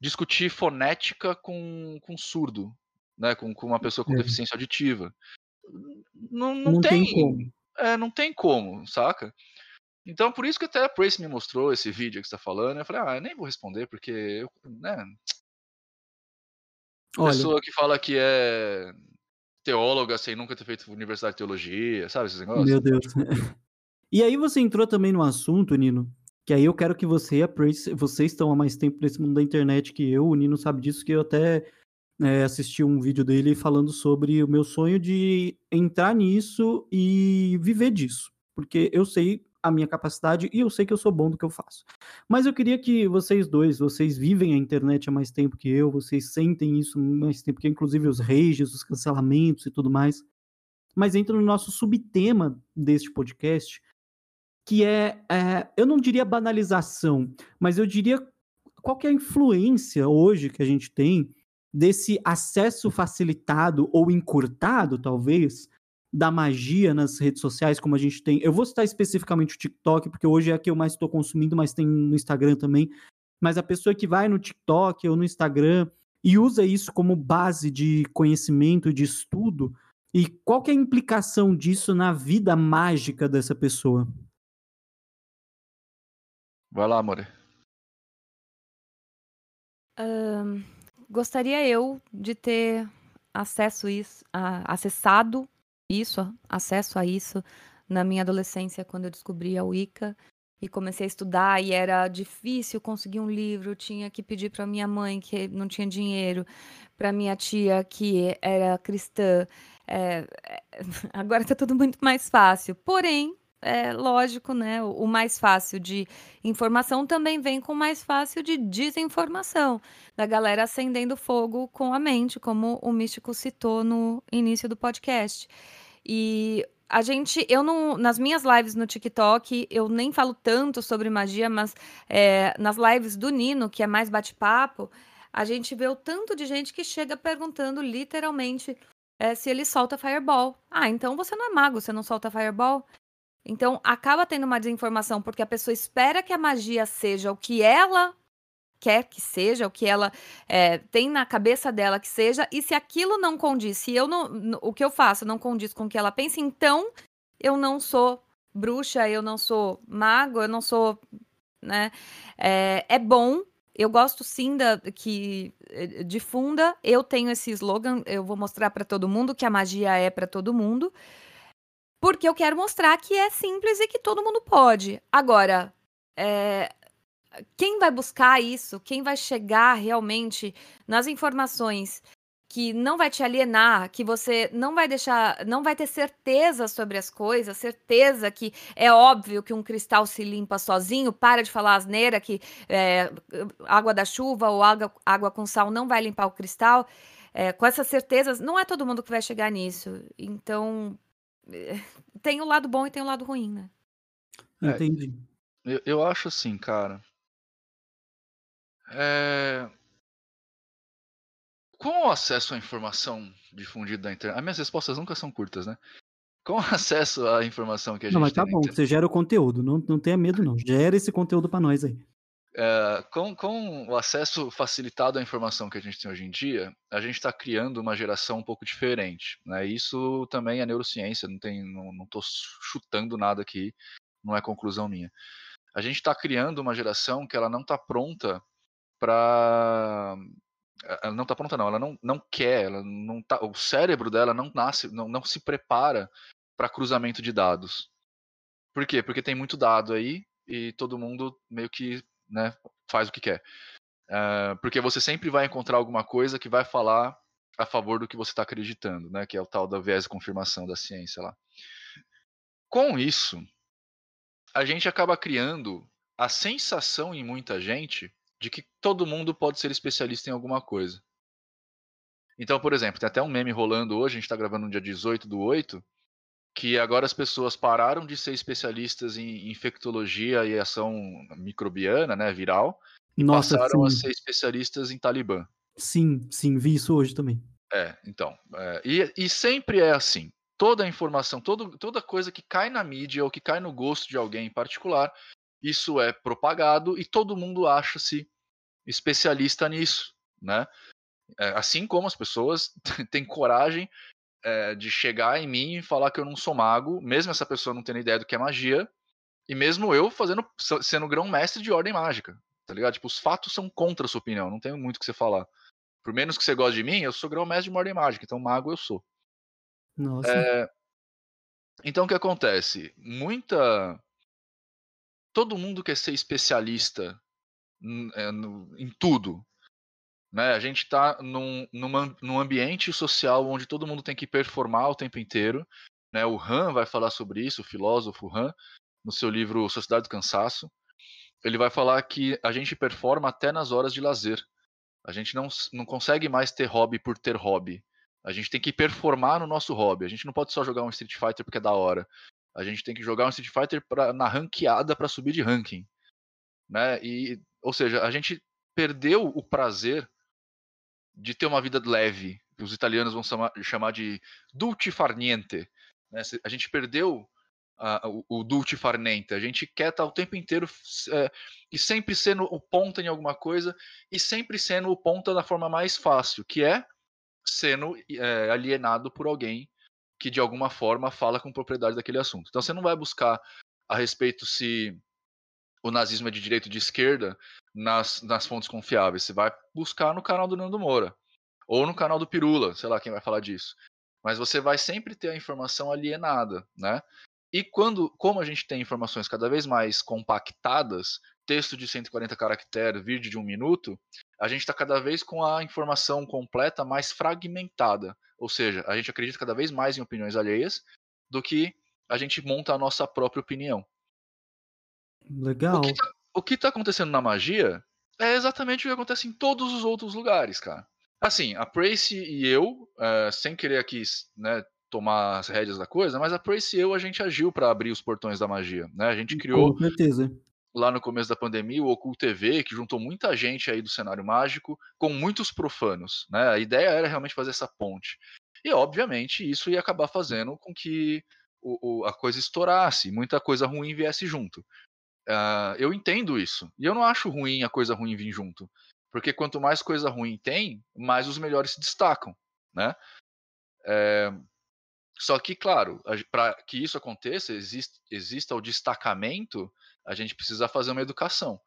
discutir fonética com, com surdo, né? Com, com uma pessoa com é. deficiência auditiva. Não, não, não tem, tem, como. É, não tem como, saca? Então, por isso que até a Prace me mostrou esse vídeo que você tá falando. Eu falei, ah, eu nem vou responder, porque eu, né? Olha, Pessoa que fala que é teóloga sem nunca ter feito universidade de teologia, sabe esses negócios? Meu Deus. E aí você entrou também no assunto, Nino, que aí eu quero que você e a Prace, vocês estão há mais tempo nesse mundo da internet que eu, o Nino sabe disso, que eu até é, assisti um vídeo dele falando sobre o meu sonho de entrar nisso e viver disso. Porque eu sei a minha capacidade e eu sei que eu sou bom do que eu faço. Mas eu queria que vocês dois, vocês vivem a internet há mais tempo que eu, vocês sentem isso há mais tempo que eu, inclusive os rages, os cancelamentos e tudo mais. Mas entra no nosso subtema deste podcast, que é, é, eu não diria banalização, mas eu diria qual é a influência hoje que a gente tem desse acesso facilitado ou encurtado, talvez, da magia nas redes sociais, como a gente tem. Eu vou citar especificamente o TikTok, porque hoje é a que eu mais estou consumindo, mas tem no Instagram também. Mas a pessoa que vai no TikTok ou no Instagram e usa isso como base de conhecimento, de estudo, e qual que é a implicação disso na vida mágica dessa pessoa? Vai lá, amor. Um, gostaria eu de ter acesso isso, a, acessado isso, acesso a isso na minha adolescência, quando eu descobri a Wicca e comecei a estudar e era difícil conseguir um livro, tinha que pedir para minha mãe que não tinha dinheiro, para minha tia que era cristã, é, é, agora está tudo muito mais fácil. Porém, é lógico, né? O, mais fácil de informação também vem com o mais fácil de desinformação, da galera acendendo fogo com a mente, como o Místico citou no início do podcast. E a gente, eu não, nas minhas lives no TikTok, eu nem falo tanto sobre magia, mas é, nas lives do Nino, que é mais bate-papo, a gente vê o tanto de gente que chega perguntando literalmente é, se ele solta fireball. Ah, então você não é mago, você não solta fireball? Então acaba tendo uma desinformação, porque a pessoa espera que a magia seja o que ela quer que seja, o que ela é, tem na cabeça dela que seja, e se aquilo não condiz, se eu não, o que eu faço não condiz com o que ela pensa, então eu não sou bruxa, eu não sou mago, eu não sou, né? É, é bom. Eu gosto sim da que eh, difunda. Eu tenho esse slogan, eu vou mostrar para todo mundo que a magia é para todo mundo. Porque eu quero mostrar que é simples e que todo mundo pode. Agora, é, quem vai buscar isso, quem vai chegar realmente nas informações que não vai te alienar, que você não vai deixar, não vai ter certeza sobre as coisas, certeza que é óbvio que um cristal se limpa sozinho, para de falar asneira que é, água da chuva ou água, água com sal não vai limpar o cristal. É, com essas certezas, não é todo mundo que vai chegar nisso. Então, tem o lado bom e tem o lado ruim, né? É, Entendi. Eu, eu acho assim, cara. É... Com o acesso à informação difundida da internet. As minhas respostas nunca são curtas, né? Com o acesso à informação que a gente Não, mas tá tem bom, você gera o conteúdo, não, não tenha medo não. Gera esse conteúdo para nós aí. É, com, com, o acesso facilitado à informação que a gente tem hoje em dia, a gente está criando uma geração um pouco diferente. Né? Isso também é neurociência, não estou não, não chutando nada aqui, não é conclusão minha. A gente está criando uma geração que ela não está pronta para ela não está pronta não, ela não, não quer, ela não tá, o cérebro dela não nasce, não, não se prepara para cruzamento de dados. Por quê? Porque tem muito dado aí e todo mundo meio que né, faz o que quer. Uh, porque você sempre vai encontrar alguma coisa que vai falar a favor do que você está acreditando, né, que é o tal da viés de confirmação da ciência lá. Com isso, a gente acaba criando a sensação em muita gente de que todo mundo pode ser especialista em alguma coisa. Então, por exemplo, tem até um meme rolando hoje, a gente está gravando no dia 18 do 8, que agora as pessoas pararam de ser especialistas em infectologia e ação microbiana, né, viral, e Nossa, passaram sim. a ser especialistas em Talibã. Sim, sim, vi isso hoje também. É, então, é, e, e, sempre é assim. Toda a informação, todo, toda coisa que cai na mídia ou que cai no gosto de alguém em particular, isso é propagado e todo mundo acha-se especialista nisso, né? É, assim como as pessoas têm coragem é, de chegar em mim e falar que eu não sou mago, mesmo essa pessoa não tendo ideia do que é magia, e mesmo eu fazendo sendo grão-mestre de ordem mágica, tá ligado? Tipo, os fatos são contra a sua opinião, não tenho muito o que você falar. Por menos que você goste de mim, eu sou grão-mestre de ordem mágica, então mago eu sou. Nossa. É... Então o que acontece? Muita. Todo mundo quer ser especialista em, é, em tudo. Né? A gente está num, num, ambiente social onde todo mundo tem que performar o tempo inteiro. Né? O Han vai falar sobre isso, o filósofo Han, no seu livro Sociedade do Cansaço. Ele vai falar que a gente performa até nas horas de lazer. A gente não, não consegue mais ter hobby por ter hobby. A gente tem que performar no nosso hobby. A gente não pode só jogar um Street Fighter porque é da hora. A gente tem que jogar um Street Fighter pra, na ranqueada para subir de ranking. Né? E, ou seja, a gente perdeu o prazer de ter uma vida leve. Os italianos vão chamar de dulce farniente. Né? A gente perdeu o, o dulce farniente. A gente quer estar o tempo inteiro é, e sempre sendo o ponta em alguma coisa e sempre sendo o ponta da forma mais fácil, que é sendo é, alienado por alguém que de alguma forma fala com propriedade daquele assunto. Então você não vai buscar a respeito se o nazismo é de direita ou de esquerda nas, nas fontes confiáveis. Você vai buscar no canal do Nando Moura. Ou no canal do Pirula, sei lá quem vai falar disso. Mas você vai sempre ter a informação alienada, né? E quando, como a gente tem informações cada vez mais compactadas, texto de 140 caracteres, vídeo de um minuto, a gente está cada vez com a informação completa mais fragmentada. Ou seja, a gente acredita cada vez mais em opiniões alheias do que a gente monta a nossa própria opinião. Legal. O que está tá acontecendo na magia é exatamente o que acontece em todos os outros lugares, cara. Assim, a Prace e eu, é, sem querer aqui né, tomar as rédeas da coisa, mas a Prace e eu, a gente agiu para abrir os portões da magia. Né? A gente criou. Com certeza lá no começo da pandemia, o Occult TV, que juntou muita gente aí do cenário mágico com muitos profanos. Né? A ideia era realmente fazer essa ponte. E, obviamente, isso ia acabar fazendo com que o, o, a coisa estourasse, muita coisa ruim viesse junto. Uh, eu entendo isso. E eu não acho ruim a coisa ruim vir junto. Porque quanto mais coisa ruim tem, mais os melhores se destacam. Né? É, só que, claro, para que isso aconteça, existe, exista o destacamento, a gente precisa fazer uma educação,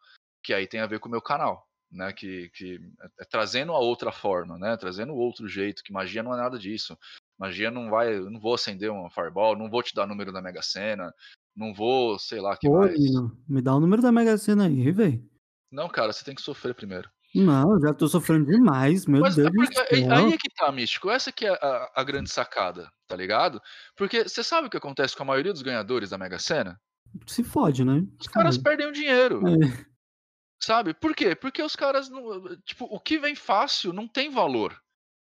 que aí tem a ver com o meu canal, né? Que, que é, é trazendo a outra forma, né? Trazendo outro jeito, que magia não é nada disso. Magia não vai, eu não vou acender uma fireball, não vou te dar número da Mega Sena, não vou, sei lá, que Pô, mais. menino, me dá o número da Mega Sena aí, velho. Não, cara, você tem que sofrer primeiro. Não, eu já tô sofrendo demais, meu Mas é Deus do porque, aí, aí é que tá, Místico. Essa que é a, a grande sacada, tá ligado? Porque você sabe o que acontece com a maioria dos ganhadores da Mega Sena? Se fode, né? Os caras perdem o dinheiro. É. Sabe? Por quê? Porque os caras. Não, tipo, o que vem fácil não tem valor.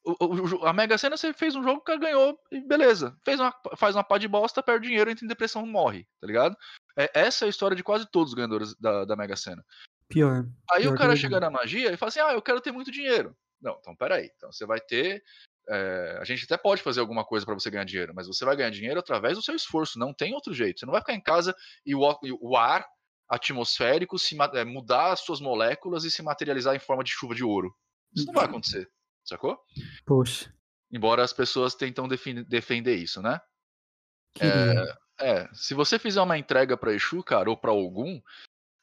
O- o- o- a Mega Sena você fez um jogo, o cara ganhou e beleza. Fez uma, faz uma pá de bosta, perde dinheiro, entra em depressão morre, tá ligado? É, essa é a história de quase todos os ganhadores da, da Mega Sena. Pior. Aí Pior o que cara chega na magia e fala assim: ah, eu quero ter muito dinheiro. Não, então peraí. Então você vai ter. é, a gente até pode fazer alguma coisa para você ganhar dinheiro, mas você vai ganhar dinheiro através do seu esforço, não tem outro jeito. Você não vai ficar em casa e o, e o ar atmosférico se é, mudar as suas moléculas e se materializar em forma de chuva de ouro. Isso não vai acontecer, sacou? Poxa. Embora as pessoas tentam defender isso, né? Queria. É, se você fizer uma entrega para Exu, cara, ou para algum,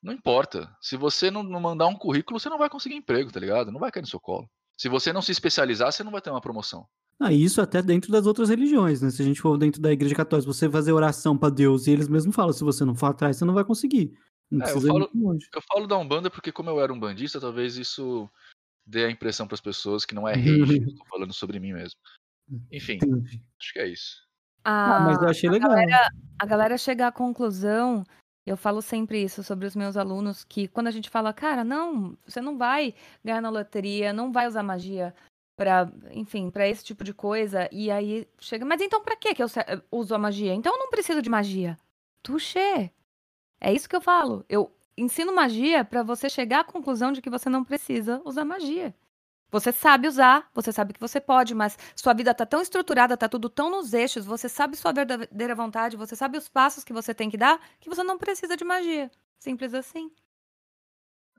não importa. Se você não, não mandar um currículo, você não vai conseguir emprego, tá ligado? Não vai cair no seu colo. Se você não se especializar, você não vai ter uma promoção. Ah, isso até dentro das outras religiões, né? Se a gente for dentro da igreja católica, você fazer oração pra Deus e eles mesmos falam, se você não for atrás, você não vai conseguir. Não É, eu falo-. Eu falo da Umbanda porque, como eu era um bandista, talvez isso dê a impressão para as pessoas que não é hate, eu tô falando sobre mim mesmo. Enfim, Entendi. acho que é isso. Ah, mas eu achei legal. a galera chega à conclusão, eu falo sempre isso sobre os meus alunos, que quando a gente fala, cara, não, você não vai ganhar na loteria, não vai usar magia pra, enfim, pra esse tipo de coisa, e aí chega, mas então pra que que eu eu uso a magia? Então eu não preciso de magia. Tuxê. É isso que eu falo. Eu ensino magia pra você chegar à conclusão de que você não precisa usar magia. Você sabe usar, você sabe que você pode, mas sua vida tá tão estruturada, tá tudo tão nos eixos, você sabe sua verdadeira vontade, você sabe os passos que você tem que dar, que você não precisa de magia. Simples assim.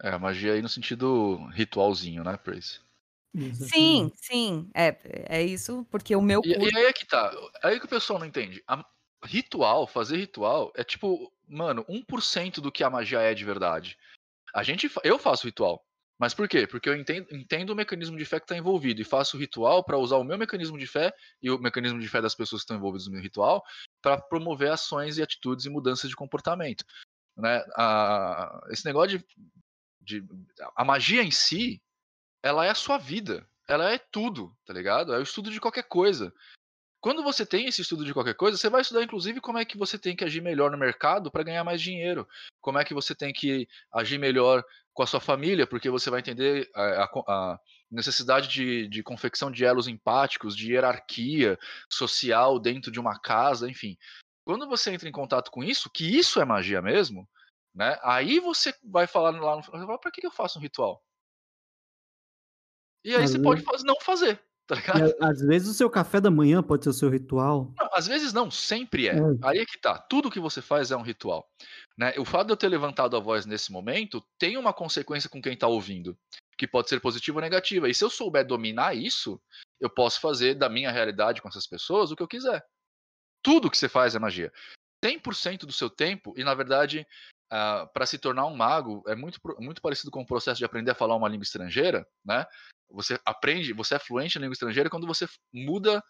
É, a magia aí no sentido ritualzinho, né, Praise? Sim, sim. É, é isso, porque o meu E, e aí é que tá. Aí que o pessoal não entende. A- ritual, fazer ritual, é tipo, mano, 1% do que a magia é de verdade. A gente, eu faço ritual. Mas por quê? Porque eu entendo, entendo o mecanismo de fé que está envolvido e faço ritual para usar o meu mecanismo de fé e o mecanismo de fé das pessoas que estão envolvidas no meu ritual para promover ações e atitudes e mudanças de comportamento. Né? A- esse negócio de, de- A magia em si, ela é a sua vida. Ela é tudo, tá ligado? É o estudo de qualquer coisa. Quando você tem esse estudo de qualquer coisa, você vai estudar inclusive como é que você tem que agir melhor no mercado para ganhar mais dinheiro. Como é que você tem que agir melhor com a sua família, porque você vai entender a, a- a necessidade de, de confecção de elos empáticos, de hierarquia social dentro de uma casa, enfim. Quando você entra em contato com isso, que isso é magia mesmo, né? Aí você vai falar lá no para que eu faço um ritual? E aí você pode faz- não fazer, tá ligado? Às vezes o seu café da manhã pode ser o seu ritual. Não, às vezes não, sempre é. É. Aí é que tá. Tudo que você faz é um ritual. Né? O fato de eu ter levantado a voz nesse momento tem uma consequência com quem tá ouvindo, que pode ser positiva ou negativa. E se eu souber dominar isso, eu posso fazer da minha realidade com essas pessoas o que eu quiser. Tudo que você faz é magia. 100% do seu tempo, e na verdade, para se tornar um mago, é muito, muito parecido com o processo de aprender a falar uma língua estrangeira, né? Você aprende, você é fluente em língua estrangeira quando você muda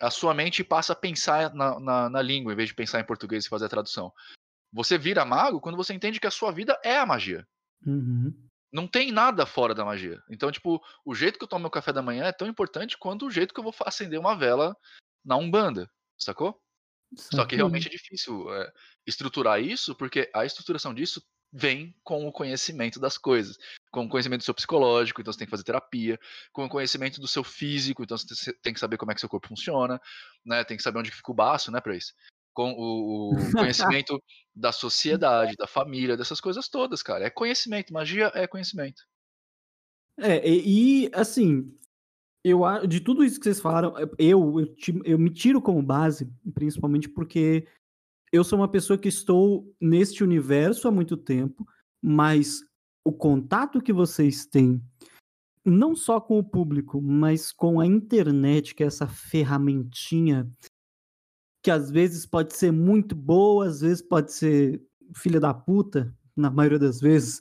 a sua mente passa a pensar na, na, na língua, em vez de pensar em português e fazer a tradução. Você vira mago quando você entende que a sua vida é a magia. Uhum. Não tem nada fora da magia. Então, tipo, o jeito que eu tomo meu café da manhã é tão importante quanto o jeito que eu vou acender uma vela na Umbanda, sacou? Só que realmente é difícil é, estruturar isso, porque a estruturação disso vem com o conhecimento das coisas, com o conhecimento do seu psicológico, então você tem que fazer terapia, com o conhecimento do seu físico, então você tem que saber como é que seu corpo funciona, né? Tem que saber onde fica o baço, né, para isso. Com o, o conhecimento da sociedade, da família, dessas coisas todas, cara. É conhecimento, magia é conhecimento. É, e, assim, eu de tudo isso que vocês falaram, eu, eu, eu me tiro como base, principalmente porque eu sou uma pessoa que estou neste universo há muito tempo, mas o contato que vocês têm, não só com o público, mas com a internet, que é essa ferramentinha que às vezes pode ser muito boa, às vezes pode ser filha da puta, na maioria das vezes,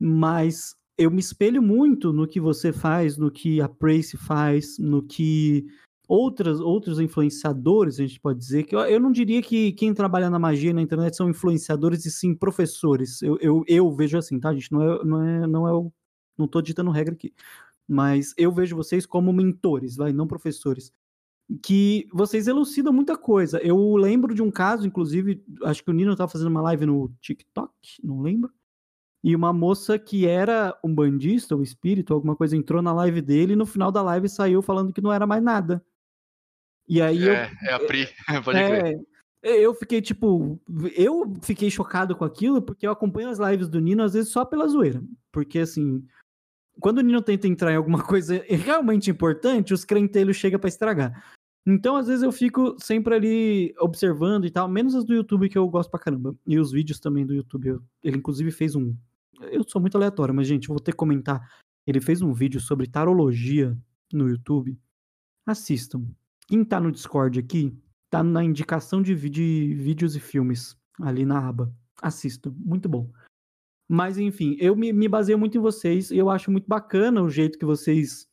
mas eu me espelho muito no que você faz, no que a Prace faz, no que outras, outros influenciadores, a gente pode dizer, que eu, eu não diria que quem trabalha na magia na internet são influenciadores e sim professores. Eu, eu, eu vejo assim, tá, gente? Não é, não é, não é o. Não tô ditando regra aqui. Mas eu vejo vocês como mentores, vai, não professores. Que vocês elucidam muita coisa. Eu lembro de um caso, inclusive, acho que o Nino estava fazendo uma live no TikTok, não lembro. E uma moça que era um bandista, ou espírito, alguma coisa, entrou na live dele e no final da live saiu falando que não era mais nada. E aí é, eu, é a Pri, pode é, crer. Eu fiquei, tipo, eu fiquei chocado com aquilo, porque eu acompanho as lives do Nino, às vezes, só pela zoeira. Porque, assim, quando o Nino tenta entrar em alguma coisa realmente importante, os crentelhos chegam para estragar. Então, às vezes, eu fico sempre ali observando e tal, menos as do YouTube, que eu gosto pra caramba. E os vídeos também do YouTube. Ele, inclusive, fez um. Eu sou muito aleatório, mas, gente, vou ter que comentar. Ele fez um vídeo sobre tarologia no YouTube. Assistam. Quem tá no Discord aqui, tá na indicação de, de vídeos e filmes, ali na aba. Assistam, muito bom. Mas, enfim, eu me, me baseio muito em vocês e eu acho muito bacana o jeito que vocês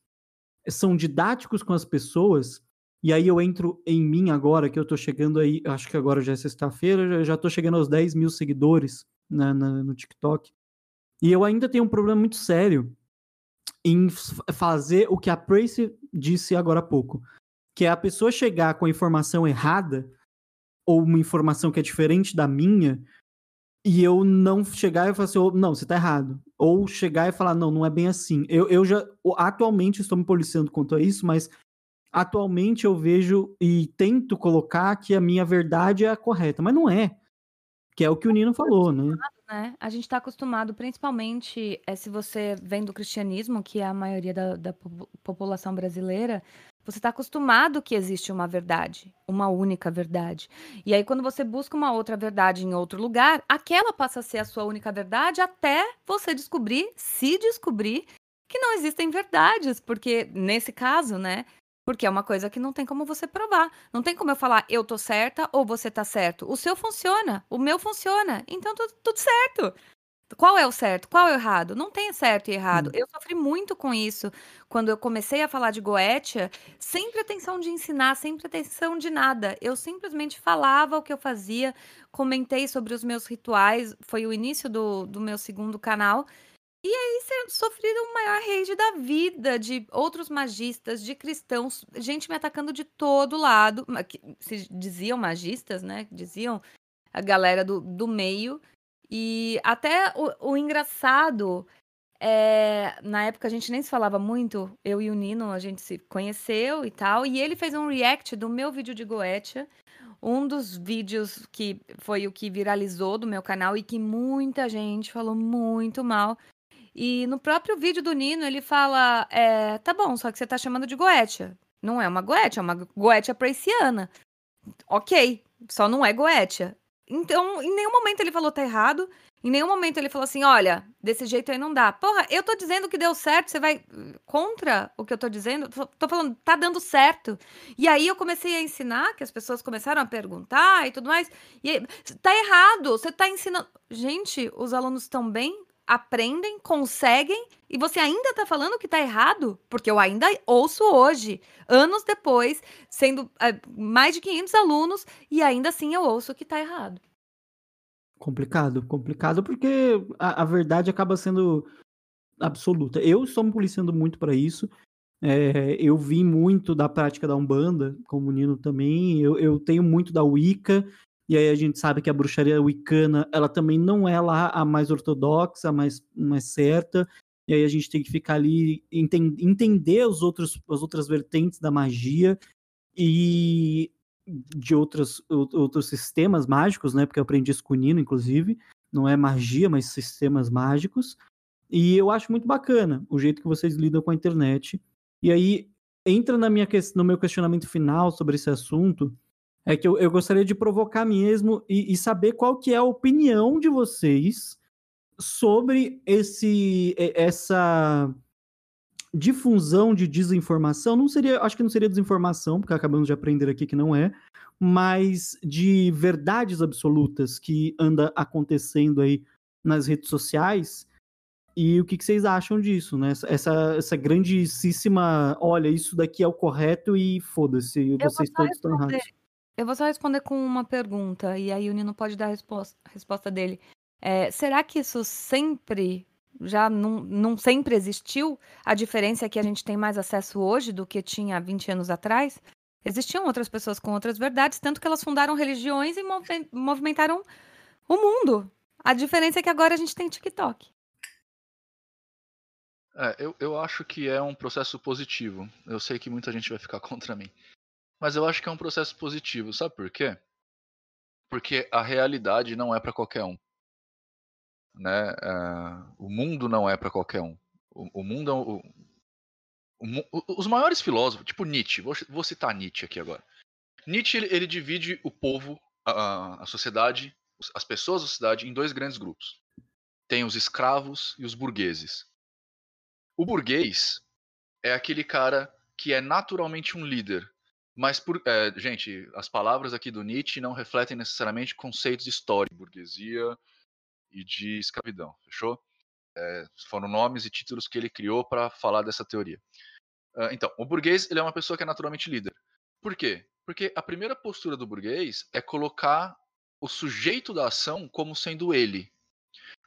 são didáticos com as pessoas. E aí eu entro em mim agora, que eu tô chegando aí, acho que agora já é sexta-feira, já, já tô chegando aos 10 mil seguidores na, na, no TikTok. E eu ainda tenho um problema muito sério em fazer o que a Tracy disse agora há pouco que é a pessoa chegar com a informação errada ou uma informação que é diferente da minha e eu não chegar e falar assim, não, você tá errado. Ou chegar e falar, não, não é bem assim. Eu, eu já, atualmente, estou me policiando quanto a isso, mas atualmente eu vejo e tento colocar que a minha verdade é a correta, mas não é. Que é o que o Nino falou, né? né? A gente está acostumado, principalmente é, se você vem do cristianismo, que é a maioria da, da população brasileira, você está acostumado que existe uma verdade, uma única verdade. E aí, quando você busca uma outra verdade em outro lugar, aquela passa a ser a sua única verdade até você descobrir, se descobrir, que não existem verdades. Porque, nesse caso, né? Porque é uma coisa que não tem como você provar. Não tem como eu falar, eu tô certa ou você tá certo. O seu funciona, o meu funciona. Então, tudo, tudo certo. Qual é o certo? Qual é o errado? Não tem certo e errado. Hum. Eu sofri muito com isso quando eu comecei a falar de Goetia, sem pretensão de ensinar, sem pretensão de nada. Eu simplesmente falava o que eu fazia, comentei sobre os meus rituais, foi o início do, do meu segundo canal. E aí sofri o maior rage da vida, de outros magistas, de cristãos, gente me atacando de todo lado. Se diziam magistas, né? Diziam a galera do, do meio. E até o, o engraçado é, na época a gente nem se falava muito, eu e o Nino, a gente se conheceu e tal, e ele fez um react do meu vídeo de Goetia, um dos vídeos que foi o que viralizou do meu canal e que muita gente falou muito mal. E no próprio vídeo do Nino, ele fala: é, tá bom, só que você tá chamando de Goetia. Não é uma Goetia, é uma Goetia praiciana. Ok, só não é Goetia. Então, em nenhum momento ele falou tá errado. Em nenhum momento ele falou assim: olha, desse jeito aí não dá. Porra, eu tô dizendo que deu certo, você vai contra o que eu tô dizendo? Tô falando, tá dando certo. E aí eu comecei a ensinar, que as pessoas começaram a perguntar e tudo mais. E aí, tá errado, você tá ensinando. Gente, os alunos estão bem, aprendem, conseguem, e você ainda tá falando que tá errado? Porque eu ainda ouço hoje, anos depois, sendo é, mais de 500 alunos, e ainda assim eu ouço que tá errado. Complicado, complicado, porque a, a verdade acaba sendo absoluta. Eu estou me policiando muito para isso. É, eu vi muito da prática da Umbanda, como o Nino também. Eu, eu, tenho muito da Wicca, e aí a gente sabe que a bruxaria wicana, ela também não é lá a mais ortodoxa, a mais, mais certa. E aí a gente tem que ficar ali, enten entender os outros, as outras vertentes da magia. E de outros, outros sistemas mágicos, né? Porque eu aprendi isso com o Nino, inclusive. Não é magia, mas sistemas mágicos. E eu acho muito bacana o jeito que vocês lidam com a internet. E aí entra na minha, no meu questionamento final sobre esse assunto. É que eu, eu gostaria de provocar mesmo e, e saber qual que é a opinião de vocês sobre esse essa difusão de desinformação, não seria, acho que não seria desinformação, porque acabamos de aprender aqui que não é, mas de verdades absolutas que anda acontecendo aí nas redes sociais. E o que, que vocês acham disso, né? Essa, essa grandíssima, olha, isso daqui é o correto e foda-se, vocês todos estão errados. Eu vou só responder com uma pergunta, e aí o Nino pode dar a resposta, resposta dele. É, será que isso sempre já não, não sempre existiu. A diferença é que a gente tem mais acesso hoje do que tinha 20 anos atrás. Existiam outras pessoas com outras verdades, tanto que elas fundaram religiões e movimentaram o mundo. A diferença é que agora a gente tem TikTok. É, eu, eu acho que é um processo positivo. Eu sei que muita gente vai ficar contra mim. Mas eu acho que é um processo positivo. Sabe por quê? Porque a realidade não é para qualquer um né? Uh, o mundo não é para qualquer um. O, o mundo é o, o, os maiores filósofos, tipo Nietzsche, vou, vou, citar Nietzsche aqui agora. Nietzsche ele, ele divide o povo, a, a sociedade, as pessoas da sociedade em dois grandes grupos. Tem os escravos e os burgueses. O burguês é aquele cara que é naturalmente um líder, mas, por, é, gente, as palavras aqui do Nietzsche não refletem necessariamente conceitos de história, burguesia, e de escravidão, fechou? É, foram nomes e títulos que ele criou para falar dessa teoria. Uh, então, o burguês ele é uma pessoa que é naturalmente líder. Por quê? Porque a primeira postura do burguês é colocar o sujeito da ação como sendo ele.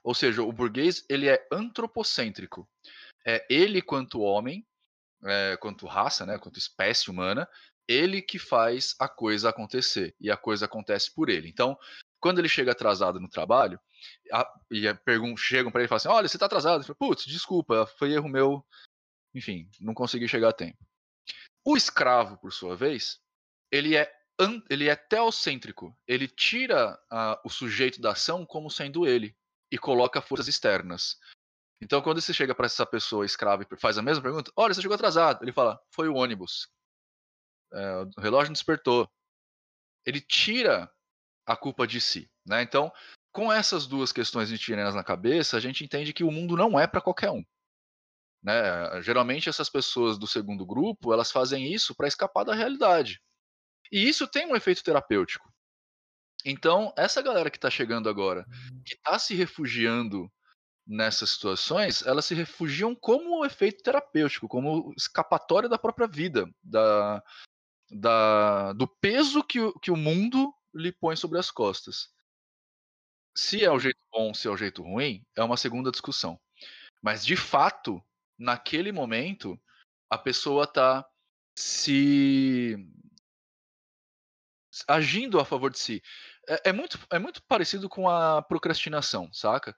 Ou seja, o burguês ele é antropocêntrico. É ele quanto homem, é, quanto raça, né, quanto espécie humana, ele que faz a coisa acontecer e a coisa acontece por ele. Então, quando ele chega atrasado no trabalho, a, e pergun chegam para ele e falam assim: Olha, você está atrasado. Ele Putz, desculpa, foi erro meu. Enfim, não consegui chegar a tempo. O escravo, por sua vez, ele é, ele é teocêntrico. Ele tira uh, o sujeito da ação como sendo ele e coloca forças externas. Então, quando você chega para essa pessoa escrava e faz a mesma pergunta: Olha, você chegou atrasado. Ele fala: Foi o ônibus. É, o relógio não despertou. Ele tira a culpa de si. Né? Então, com essas duas questões nitirianas na cabeça, a gente entende que o mundo não é para qualquer um. Né? Geralmente essas pessoas do segundo grupo, elas fazem isso para escapar da realidade. E isso tem um efeito terapêutico. Então, essa galera que está chegando agora, que está se refugiando nessas situações, elas se refugiam como efeito terapêutico, como escapatória da própria vida, da, da, do peso que, que o mundo lhe põe sobre as costas. Se é o jeito bom, se é o jeito ruim, é uma segunda discussão. Mas de fato, naquele momento, a pessoa está se agindo a favor de si. É, é, muito, é muito parecido com a procrastinação, saca?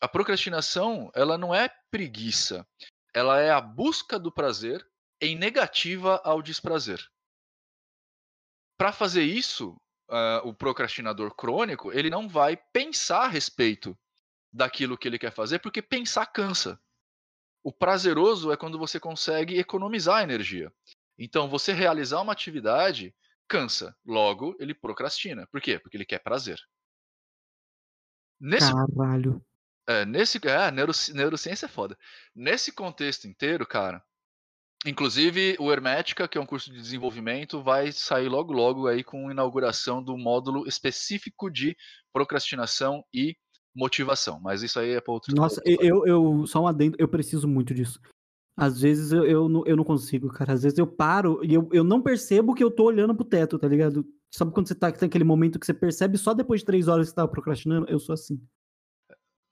A procrastinação, ela não é preguiça, ela é a busca do prazer em negativa ao desprazer. Para fazer isso, uh, o procrastinador crônico, ele não vai pensar a respeito daquilo que ele quer fazer, porque pensar cansa. O prazeroso é quando você consegue economizar energia. Então, você realizar uma atividade cansa, logo ele procrastina. Por quê? Porque ele quer prazer. Nesse, Caralho. É, nesse, é, neurociência é foda. Nesse contexto inteiro, cara, Inclusive, o Hermética, que é um curso de desenvolvimento, vai sair logo logo aí com a inauguração do módulo específico de procrastinação e motivação. Mas isso aí é para outro Nossa, eu, eu, só um adendo, eu preciso muito disso. Às vezes eu, eu, não, eu não consigo, cara. Às vezes eu paro e eu, eu não percebo que eu tô olhando pro teto, tá ligado? Sabe quando você tá tem aquele momento que você percebe só depois de três horas que você tava procrastinando? Eu sou assim.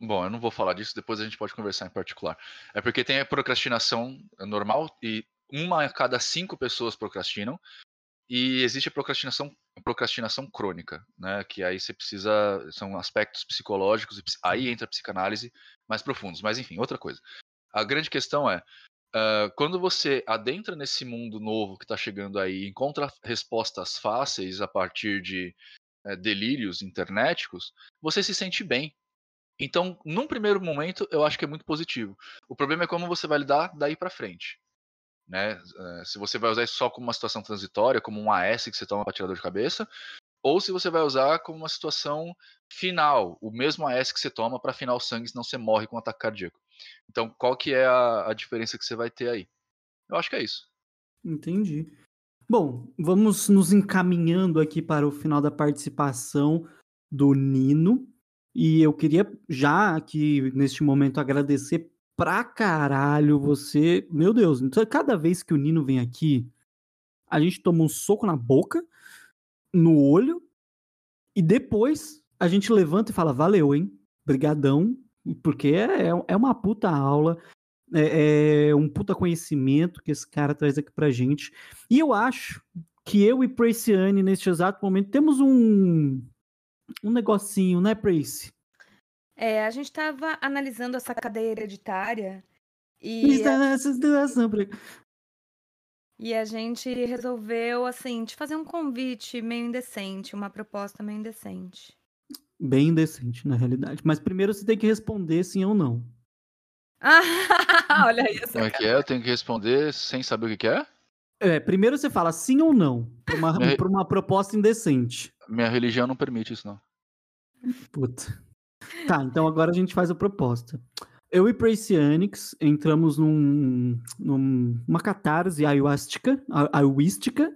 Bom, eu não vou falar disso, depois a gente pode conversar em particular. É porque tem a procrastinação normal e uma a cada cinco pessoas procrastinam e existe a procrastinação, procrastinação crônica, né? Que aí você precisa são aspectos psicológicos aí entra a psicanálise mais profundos. Mas enfim, outra coisa. A grande questão é uh, quando você adentra nesse mundo novo que está chegando aí, encontra respostas fáceis a partir de uh, delírios internéticos, você se sente bem. Então, num primeiro momento, eu acho que é muito positivo. O problema é como você vai lidar daí para frente. Né? Eh, se você vai usar isso só como uma situação transitória, como um AS que você toma para tirar dor de cabeça, ou se você vai usar como uma situação final, o mesmo AS que você toma para afinar o sangue, senão você morre com um ataque cardíaco. Então, qual que é a, a diferença que você vai ter aí? Eu acho que é isso. Entendi. Bom, vamos nos encaminhando aqui para o final da participação do Nino. E eu queria já aqui, neste momento, agradecer pra caralho você. Meu Deus, então cada vez que o Nino vem aqui, a gente toma um soco na boca, no olho, e depois a gente levanta e fala: valeu, hein? Brigadão, porque é, é uma puta aula. É, é um puta conhecimento que esse cara traz aqui pra gente. E eu acho que eu e Praciane, neste exato momento, temos um, um negocinho, né, Prace? É, a gente estava analisando essa cadeia hereditária e a, e a gente resolveu, assim, te fazer um convite meio indecente, uma proposta meio indecente. Bem indecente, na realidade. Mas primeiro você tem que responder sim ou não. Olha isso. Como é que é? Eu tenho que responder sem saber o que é? É, primeiro você fala sim ou não, pra uma, Minha- pra uma proposta indecente. Minha religião não permite isso, não. Puta. Tá, então agora a gente faz a proposta. Eu e Pracianix entramos num, num- numa catarse ayahuasca, a- ayahuística.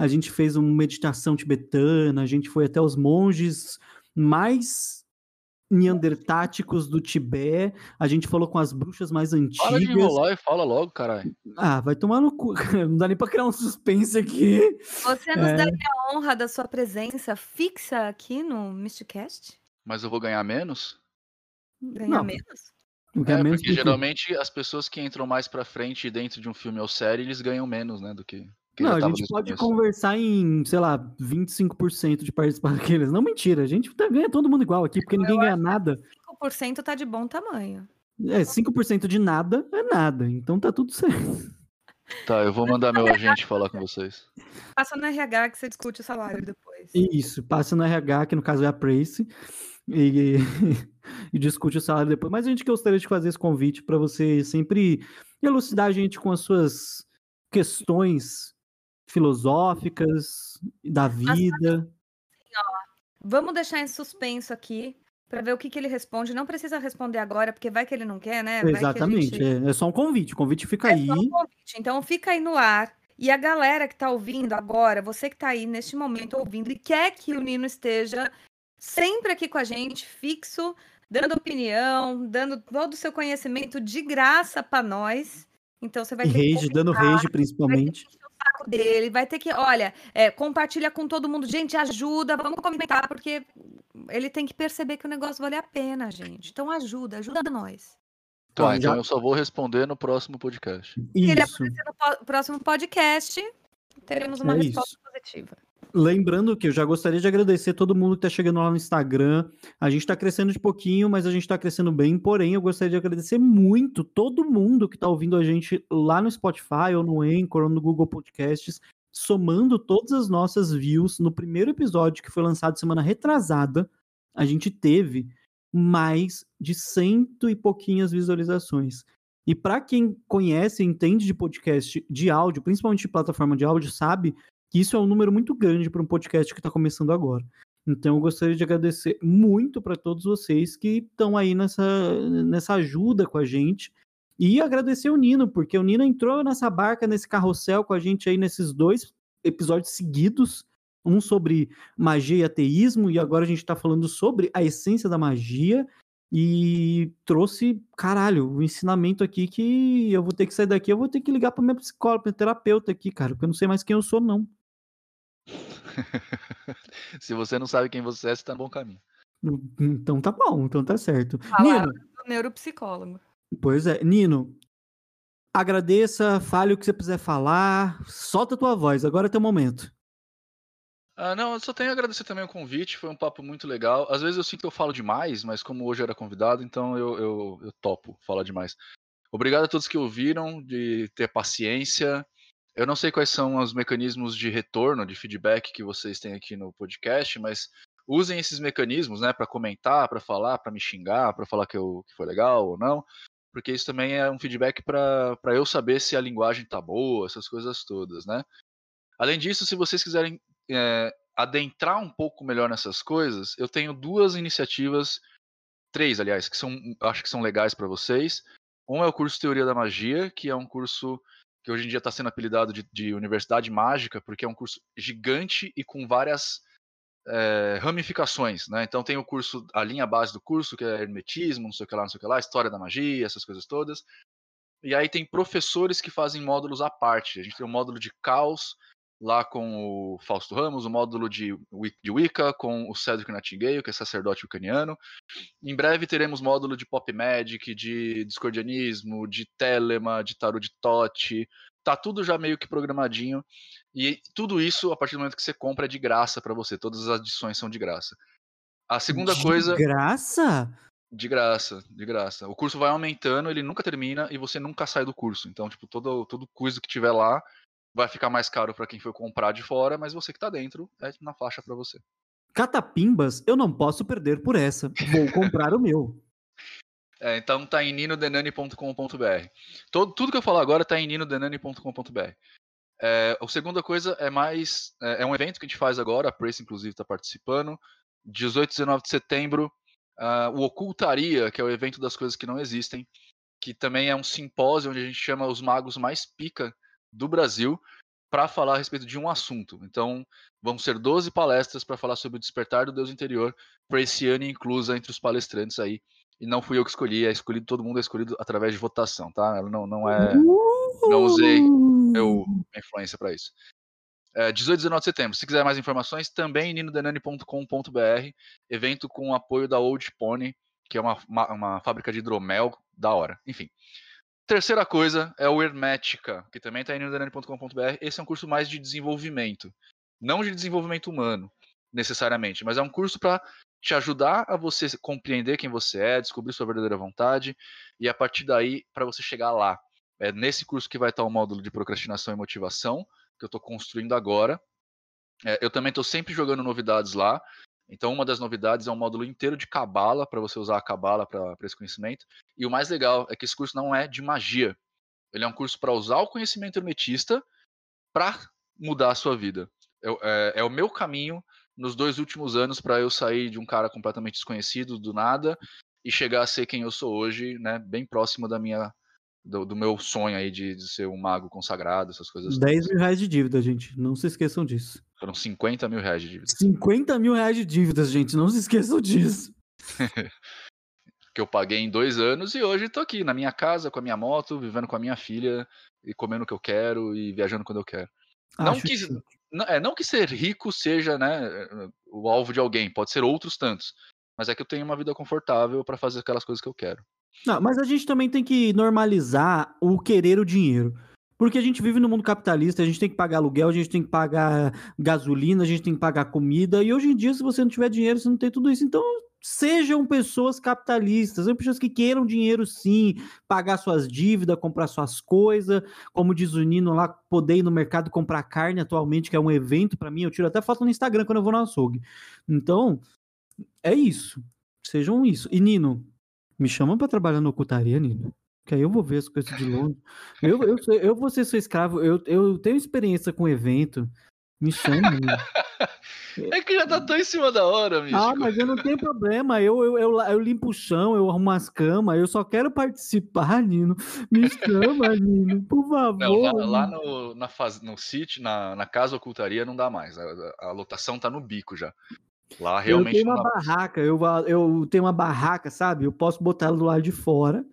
A gente fez uma meditação tibetana, a gente foi até os monges mais neandertáticos do Tibete, a gente falou com as bruxas mais Para de antigas. enrolar e fala logo, caralho. Ah, vai tomar no cu. Não dá nem pra criar um suspense aqui. Você nos É. daria a honra da sua presença fixa aqui no Mysticast? Mas eu vou ganhar menos? Ganhar Não. menos? É, menos porque geralmente as pessoas que entram mais pra frente dentro de um filme ou série, eles ganham menos, né, do que Não, a gente pode começo. conversar em, sei lá, 25% de participar daqueles. Não, mentira. A gente tá- ganha todo mundo igual aqui, porque ninguém ganha nada. 5% tá de bom tamanho. É, 5% de nada é nada. Então tá tudo certo. Tá, eu vou mandar meu agente falar com vocês. Passa no RH que você discute o salário depois. Isso, passa no RH, que no caso é a Prace, e, e discute o salário depois. Mas a gente gostaria de fazer esse convite para você sempre elucidar a gente com as suas questões filosóficas da vida. Vamos deixar em suspenso aqui pra ver o que, que ele responde. Não precisa responder agora, porque vai que ele não quer, né? Vai que Exatamente. gente- É, é só um convite. O convite fica É aí. só um convite. Então fica aí no ar. E a galera que tá ouvindo agora, você que tá aí neste momento ouvindo e quer que o Nino esteja sempre aqui com a gente, fixo, dando opinião, dando todo o seu conhecimento de graça pra nós. Então você vai ter que rage, dando comentar, rage vai principalmente. que o saco dele, vai ter que, olha, é, compartilha com todo mundo, gente, ajuda, vamos comentar, porque ele tem que perceber que o negócio vale a pena, gente. Então ajuda, ajuda nós. Tá, então já- eu só vou responder no próximo podcast. Se ele Isso. aparecer no próximo podcast, teremos uma É resposta isso. positiva. Lembrando que eu já gostaria de agradecer todo mundo que tá chegando lá no Instagram. A gente tá crescendo de pouquinho, mas a gente tá crescendo bem. Porém, eu gostaria de agradecer muito todo mundo que tá ouvindo a gente lá no Spotify, ou no Anchor, ou no Google Podcasts, somando todas as nossas views. No primeiro episódio, que foi lançado semana retrasada, a gente teve mais de cento e pouquinhas visualizações. E para quem conhece e entende de podcast de áudio, principalmente de plataforma de áudio, sabe isso é um número muito grande para um podcast que está começando agora. Então eu gostaria de agradecer muito para todos vocês que estão aí nessa, nessa ajuda com a gente. E agradecer o Nino, porque o Nino entrou nessa barca, nesse carrossel com a gente aí nesses dois episódios seguidos. Um sobre magia e ateísmo, e agora a gente está falando sobre a essência da magia. E trouxe, caralho, um ensinamento aqui que eu vou ter que sair daqui, eu vou ter que ligar para minha psicóloga, minha terapeuta aqui, cara, porque eu não sei mais quem eu sou, não. Se você não sabe quem você é, você tá no bom caminho. Então tá bom, então tá certo. Falaram Nino, do neuropsicólogo. pois é, Nino, agradeça, fale o que você quiser falar, solta a tua voz, agora é teu momento. Ah, não, eu só tenho a agradecer também o convite, foi um papo muito legal. Às vezes eu sinto que eu falo demais, mas como hoje eu era convidado, então eu, eu, eu topo falar demais. Obrigado a todos que ouviram, de ter paciência. Eu não sei quais são os mecanismos de retorno, de feedback que vocês têm aqui no podcast, mas usem esses mecanismos, né, para comentar, para falar, para me xingar, para falar que, eu, que foi legal ou não, porque isso também é um feedback para eu saber se a linguagem tá boa, essas coisas todas, né? Além disso, se vocês quiserem é, adentrar um pouco melhor nessas coisas, eu tenho duas iniciativas, três, aliás, que são, acho que são legais para vocês. Um é o curso Teoria da Magia, que é um curso que hoje em dia está sendo apelidado de, de, Universidade Mágica, porque é um curso gigante e com várias é, ramificações, né? Então tem o curso, a linha base do curso, que é Hermetismo, não sei o que lá, não sei o que lá, História da Magia, essas coisas todas. E aí tem professores que fazem módulos à parte. A gente tem um módulo de Caos, lá com o Fausto Ramos, o módulo de, de Wicca, com o Cedric Nightingale, que é sacerdote ucraniano. Em breve teremos módulo de Pop Magic, de Discordianismo, de Telema, de Tarot de Tote. Tá tudo já meio que programadinho. E tudo isso, a partir do momento que você compra, é de graça para você. Todas as adições são de graça. A segunda de coisa. De graça? De graça, de graça. O curso vai aumentando, ele nunca termina e você nunca sai do curso. Então, tipo, todo, todo quiz que tiver lá vai ficar mais caro para quem foi comprar de fora, mas você que tá dentro é na faixa para você. Catapimbas, eu não posso perder por essa. Vou comprar o meu. É, então tá em ninodenani.com.br. Todo, tudo que eu falar agora tá em ninodenani.com.br. É, a segunda coisa é mais. É, é, um evento que a gente faz agora, a Prace inclusive está participando. 18 e 19 de setembro, uh, o Ocultaria, que é o evento das coisas que não existem, que também é um simpósio onde a gente chama os magos mais pica do Brasil para falar a respeito de um assunto. Então, vão ser 12 palestras para falar sobre o despertar do Deus interior, para esse ano inclusa entre os palestrantes aí. E não fui eu que escolhi, é escolhido, todo mundo é escolhido através de votação, tá? Não, não é. Não usei eu, influência para isso. É, 18 e 19 de setembro. Se quiser mais informações, também ninodenani.com.br, evento com apoio da Old Pony, que é uma, uma, uma fábrica de hidromel da hora. Enfim. Terceira coisa é o Hermética, que também está em ninodenani.com.br. Esse é um curso mais de desenvolvimento. Não de desenvolvimento humano, necessariamente, mas é um curso para te ajudar a você compreender quem você é, descobrir sua verdadeira vontade e a partir daí para você chegar lá. É nesse curso que vai estar o módulo de procrastinação e motivação que eu estou construindo agora. É, eu também estou sempre jogando novidades lá. Então, uma das novidades é um módulo inteiro de cabala, para você usar a cabala para esse conhecimento. E o mais legal é que esse curso não é de magia. Ele é um curso para usar o conhecimento hermetista para mudar a sua vida. É, é, é, o meu caminho nos dois últimos anos para eu sair de um cara completamente desconhecido, do nada, e chegar a ser quem eu sou hoje, né, bem próximo da minha do, do meu sonho aí de, de, ser um mago consagrado, essas coisas. 10 mil reais de dívida, gente. Não se esqueçam disso. Foram 50 mil reais de dívida. 50 mil reais de dívidas, gente. Não se esqueçam disso. que eu paguei em dois anos e hoje tô aqui na minha casa, com a minha moto, vivendo com a minha filha e comendo o que eu quero e viajando quando eu quero. Não que, não, é, não que ser rico seja né, o alvo de alguém, pode ser outros tantos. Mas é que eu tenho uma vida confortável para fazer aquelas coisas que eu quero. Não, mas a gente também tem que normalizar o querer o dinheiro. Porque a gente vive no mundo capitalista, a gente tem que pagar aluguel, a gente tem que pagar gasolina, a gente tem que pagar comida. E hoje em dia, se você não tiver dinheiro, você não tem tudo isso. Então, sejam pessoas capitalistas, sejam pessoas que queiram dinheiro sim, pagar suas dívidas, comprar suas coisas, como diz o Nino lá, poder ir no mercado comprar carne atualmente, que é um evento para mim, eu tiro até foto no Instagram quando eu vou no açougue. Então, é isso. Sejam isso. E Nino, me chama para trabalhar no ocultaria, Nino. Que aí eu vou ver as coisas de longe. Eu, eu, eu, eu vou ser seu escravo. Eu, eu tenho experiência com evento. Me chama. é que já tá tão em cima da hora, Místico. Ah, mas eu não tenho problema. Eu, eu, eu, eu, limpo o chão, eu arrumo as camas. Eu só quero participar, Nino. Me chama, Nino, por favor. Não, lá, lá no, na faz, no sítio, na, na casa ocultaria, não dá mais. A, a, a lotação tá no bico já. Lá realmente. Eu tenho uma barraca, eu, eu tenho uma barraca, sabe? Eu posso botar ela do lado de fora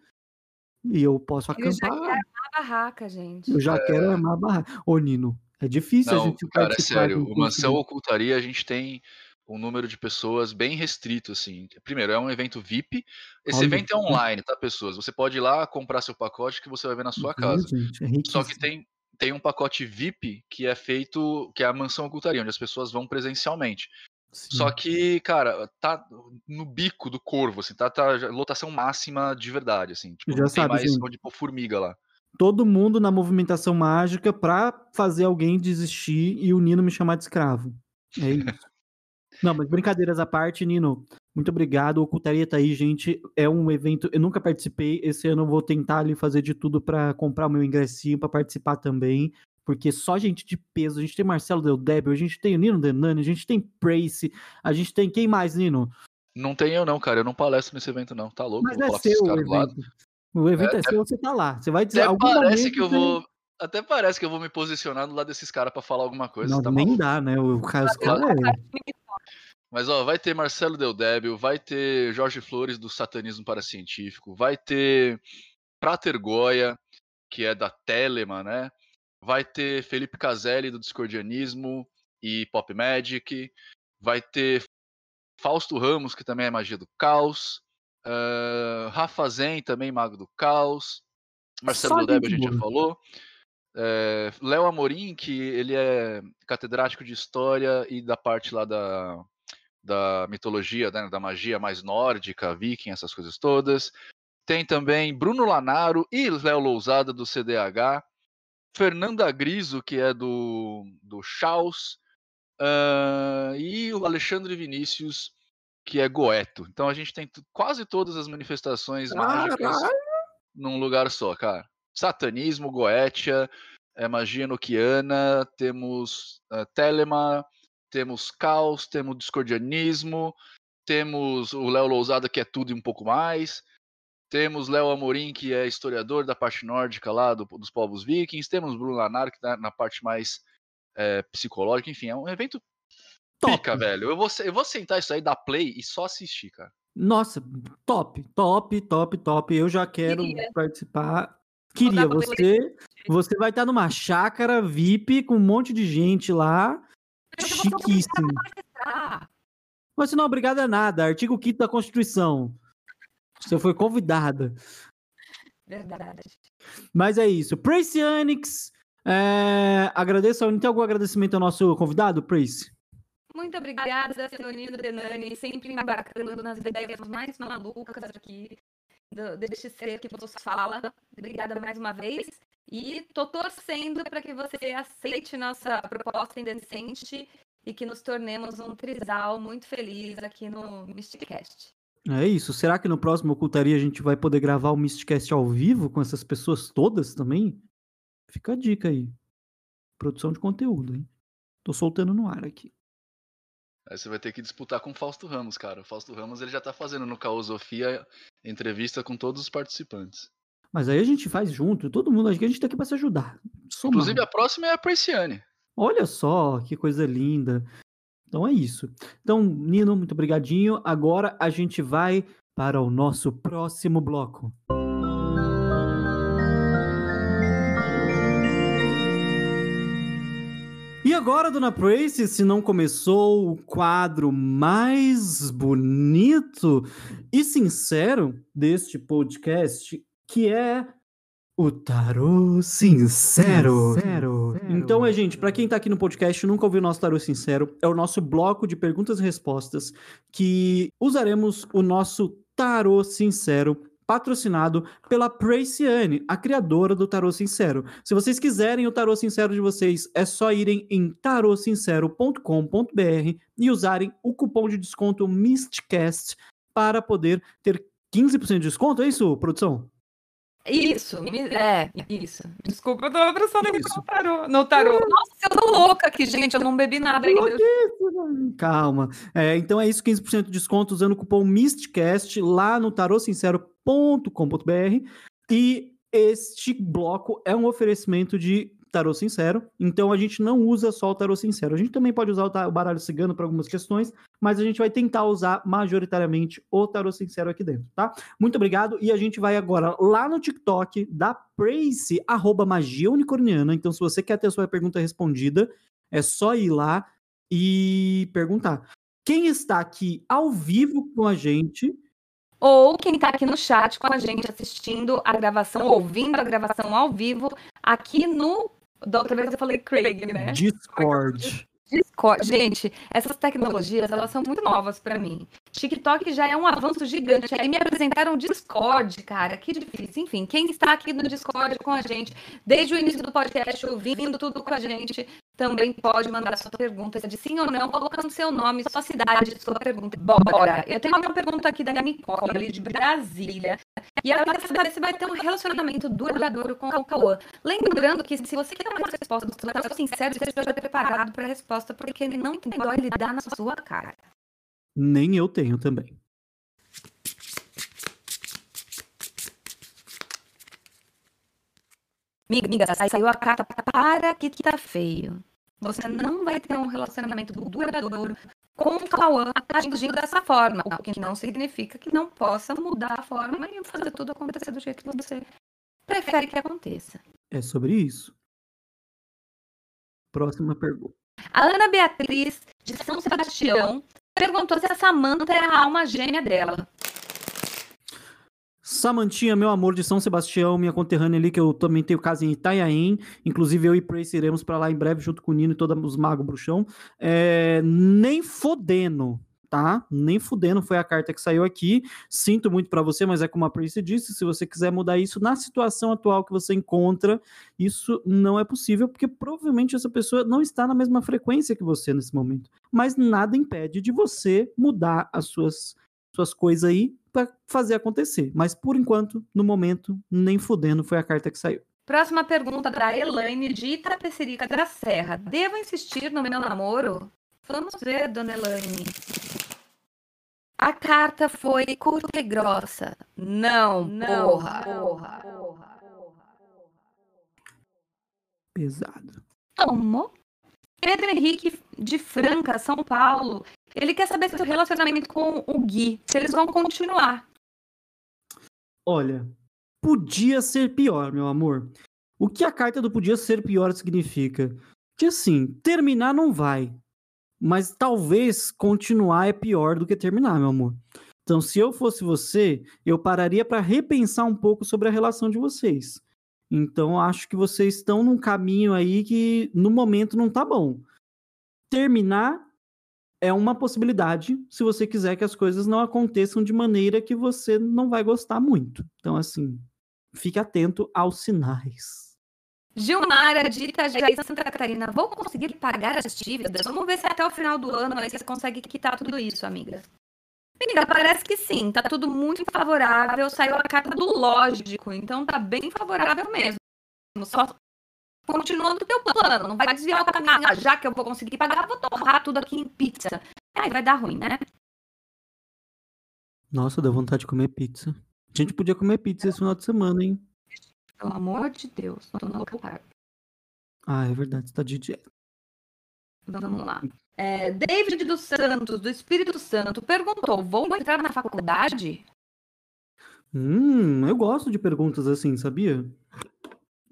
e eu posso acampar. Eu já quero armar a barraca, gente. Eu já é... quero armar a barraca. Ô, Nino, É difícil a Não, gente cara, é participar sério. O Mansão. Ocultaria, a gente tem um número de pessoas bem restrito, assim. Primeiro, é um evento VIP. Esse Olha evento é online, tá, pessoas? Você pode ir lá comprar seu pacote que você vai ver na sua Viu, casa. gente? É Só que tem, tem um pacote VIP que é feito, que é a Mansão Ocultaria, onde as pessoas vão presencialmente. Só Sim. que, cara, tá no bico do corvo, assim, tá, tá lotação máxima de verdade, assim. Tipo, Já sabe, mais gente. onde pôr formiga lá. Todo mundo na movimentação mágica pra fazer alguém desistir e o Nino me chamar de escravo. É isso. Não, mas brincadeiras à parte, Nino. Muito obrigado. O Ocultaria tá aí, gente. É um evento. Eu nunca participei. Esse ano eu vou tentar ali fazer de tudo pra comprar o meu ingressinho pra participar também. Porque só gente de peso. A gente tem Marcelo Del Débio, a gente tem o Nino Denani, a gente tem Prace, a gente tem. Quem mais, Nino? Não tem eu, não, cara. Eu não palestro nesse evento, não. Tá louco? Mas é seu o evento. O evento É, é, até- seu, você tá lá. Você vai dizer. Até algum parece que eu você- vou. Até parece que eu vou me posicionar do lado desses caras pra falar alguma coisa. Não, tá nem maluco? dá, né? O cara, os Eu- caras é. Mas ó, vai ter Marcelo Del Débio, vai ter Jorge Flores do Satanismo Paracientífico, vai ter Prater Goya, que é da Telema, né? Vai ter Felipe Caselli do Discordianismo e Pop Magic, vai ter Fausto Ramos, que também é magia do caos, ah, Rafa Zen, também mago do caos, Marcelo Débio a gente já falou. É, Léo Amorim, que ele é catedrático de história e da parte lá da, da mitologia, né, da magia mais nórdica, viking, essas coisas todas. Tem também Bruno Lanaro e Léo Lousada do CDH. Fernanda Griso, que é do, do Chaos. ah, e o Alexandre Vinícius, que é Goeto. Então a gente tem quase todas as manifestações mágicas num lugar só, cara. Satanismo, Goetia, é, magia noquiana, temos uh, Telema, temos Caos, temos Discordianismo, temos o Léo Lousada, que é tudo e um pouco mais, temos Léo Amorim, que é historiador da parte nórdica lá do- dos povos vikings, temos Bruno Lanar, que tá na parte mais é, psicológica, enfim, é um evento Top. pica, velho. Eu vou, eu vou sentar isso aí, dar play e só assistir, cara. Nossa, top, top, top, top. Eu já quero Queria. participar. Queria, você, você vai estar numa chácara VIP com um monte de gente lá. Chiquíssimo. Você não é obrigada a nada. Artigo 5 da Constituição. Você foi convidada. verdade. Mas é isso. Prace Anix. É... Agradeço. Tem algum agradecimento ao nosso convidado, Prace? Muito obrigada, Seonino Denani, sempre embarcando nas ideias mais malucas aqui do, deste ser que você fala. Obrigada mais uma vez. E tô torcendo para que você aceite nossa proposta indecente e que nos tornemos um trisal muito feliz aqui no Mysticast. É isso. Será que no próximo Ocultaria a gente vai poder gravar o Mysticast ao vivo com essas pessoas todas também? Fica a dica aí. Produção de conteúdo, hein? Tô soltando no ar aqui. Aí você vai ter que disputar com o Fausto Ramos, cara. O Fausto Ramos ele já tá fazendo no Caosofia entrevista com todos os participantes. Mas aí a gente faz junto, todo mundo, acho que a gente tá aqui pra se ajudar. Somar. Inclusive a próxima é a Persiane. Olha só, que coisa linda. Então é isso. Então, Nino, muito obrigadinho. Agora a gente vai para o nosso próximo bloco. E agora, dona Prace, se não começou o quadro mais bonito e sincero deste podcast, que é o Tarô Sincero. Então, é, gente, pra quem tá aqui no podcast e nunca ouviu o nosso Tarô Sincero, é o nosso bloco de perguntas e respostas que usaremos o nosso Tarô Sincero patrocinado pela Praciane, a criadora do Tarô Sincero. Se vocês quiserem o Tarô Sincero de vocês, é só irem em tarosincero.com.br e usarem o cupom de desconto MISTCAST para poder ter 15% de desconto, é isso, produção? Isso, é, isso. Desculpa, eu tô prestando aqui no tarô. No tarô. Nossa, eu tô louca aqui, gente. Eu não bebi nada ainda. Calma. É, então é isso, 15% de desconto usando o cupom MISTCAST lá no tarosincero.com.br e este bloco é um oferecimento de tarô sincero, então a gente não usa só o tarô sincero. A gente também pode usar o baralho cigano para algumas questões, mas a gente vai tentar usar majoritariamente o tarô sincero aqui dentro, tá? Muito obrigado e a gente vai agora lá no TikTok da Praise, arroba magia unicorniana. Então, se você quer ter a sua pergunta respondida, é só ir lá e perguntar. Quem está aqui ao vivo com a gente ou quem está aqui no chat com a gente assistindo a gravação, ouvindo a gravação ao vivo, aqui no. Da outra vez eu falei Craig, né? Discord. Discord. Gente, essas tecnologias, elas são muito novas para mim. TikTok já é um avanço gigante. Aí me apresentaram o Discord, cara, que difícil. Enfim, quem está aqui no Discord com a gente, desde o início do podcast, ouvindo tudo com a gente, também pode mandar sua pergunta de sim ou não, colocando seu nome, sua cidade, sua pergunta. Bora! Eu tenho uma pergunta aqui da Nicole, de Brasília. E ela quer saber se vai ter um relacionamento duradouro com o Cauã. Lembrando que se você quer uma resposta do seu sincero, esteja preparado para a resposta, porque ele não tem dó, ele dá na sua cara. Nem eu tenho também. Miga, miga, saiu a carta para que tá feio. Você não vai ter um relacionamento duradouro com o Cauã agindo dessa forma. O que não significa que não possa mudar a forma e fazer tudo acontecer do jeito que você prefere que aconteça. É sobre isso. Próxima pergunta. A Ana Beatriz, de São Sebastião, perguntou se a Samanta é a alma gêmea dela. Samantinha, meu amor de São Sebastião, minha conterrânea ali, que eu também tenho casa em Itanhaém. Inclusive, eu e Prace iremos para lá em breve, junto com o Nino e todos os magos bruxão. É, nem fodendo, tá? Nem fudendo foi a carta que saiu aqui. Sinto muito para você, mas é como a Prace disse, se você quiser mudar isso na situação atual que você encontra, isso não é possível, porque provavelmente essa pessoa não está na mesma frequência que você nesse momento. Mas nada impede de você mudar as suas, suas coisas aí para fazer acontecer. Mas por enquanto, no momento, nem fudendo foi a carta que saiu. Próxima pergunta da Elaine de Itapecerica da Serra. Devo insistir no meu namoro? Vamos ver, dona Elaine. A carta foi curta e grossa. Não, não porra. porra. porra. Pesado. Tomou? Pedro Henrique de Franca, São Paulo. Ele quer saber se o relacionamento com o Gui, se eles vão continuar. Olha, podia ser pior, meu amor. O que a carta do podia ser pior significa? Que assim, terminar não vai. Mas talvez continuar é pior do que terminar, meu amor. Então, se eu fosse você, eu pararia para repensar um pouco sobre a relação de vocês. Então, acho que vocês estão num caminho aí que no momento não tá bom. Terminar é uma possibilidade se você quiser que as coisas não aconteçam de maneira que você não vai gostar muito. Então, assim, fique atento aos sinais. Gilmara de Itajaí, Santa Catarina. Vou conseguir pagar as dívidas? Vamos ver se até o final do ano você consegue quitar tudo isso, amiga. Amiga, parece que sim. Tá tudo muito favorável. Saiu a carta do lógico. Então tá bem favorável mesmo. Só continuando o teu plano. Não vai desviar o caminho. Ah, já que eu vou conseguir pagar, vou torrar tudo aqui em pizza. Aí vai dar ruim, né? Nossa, deu vontade de comer pizza. A gente podia comer pizza esse final de semana, hein? Pelo amor de Deus, tô no local Ah, é verdade, você tá de dieta. Vamos lá. É, David dos Santos, do Espírito Santo, perguntou: vou entrar na faculdade? Hum, eu gosto de perguntas assim, sabia?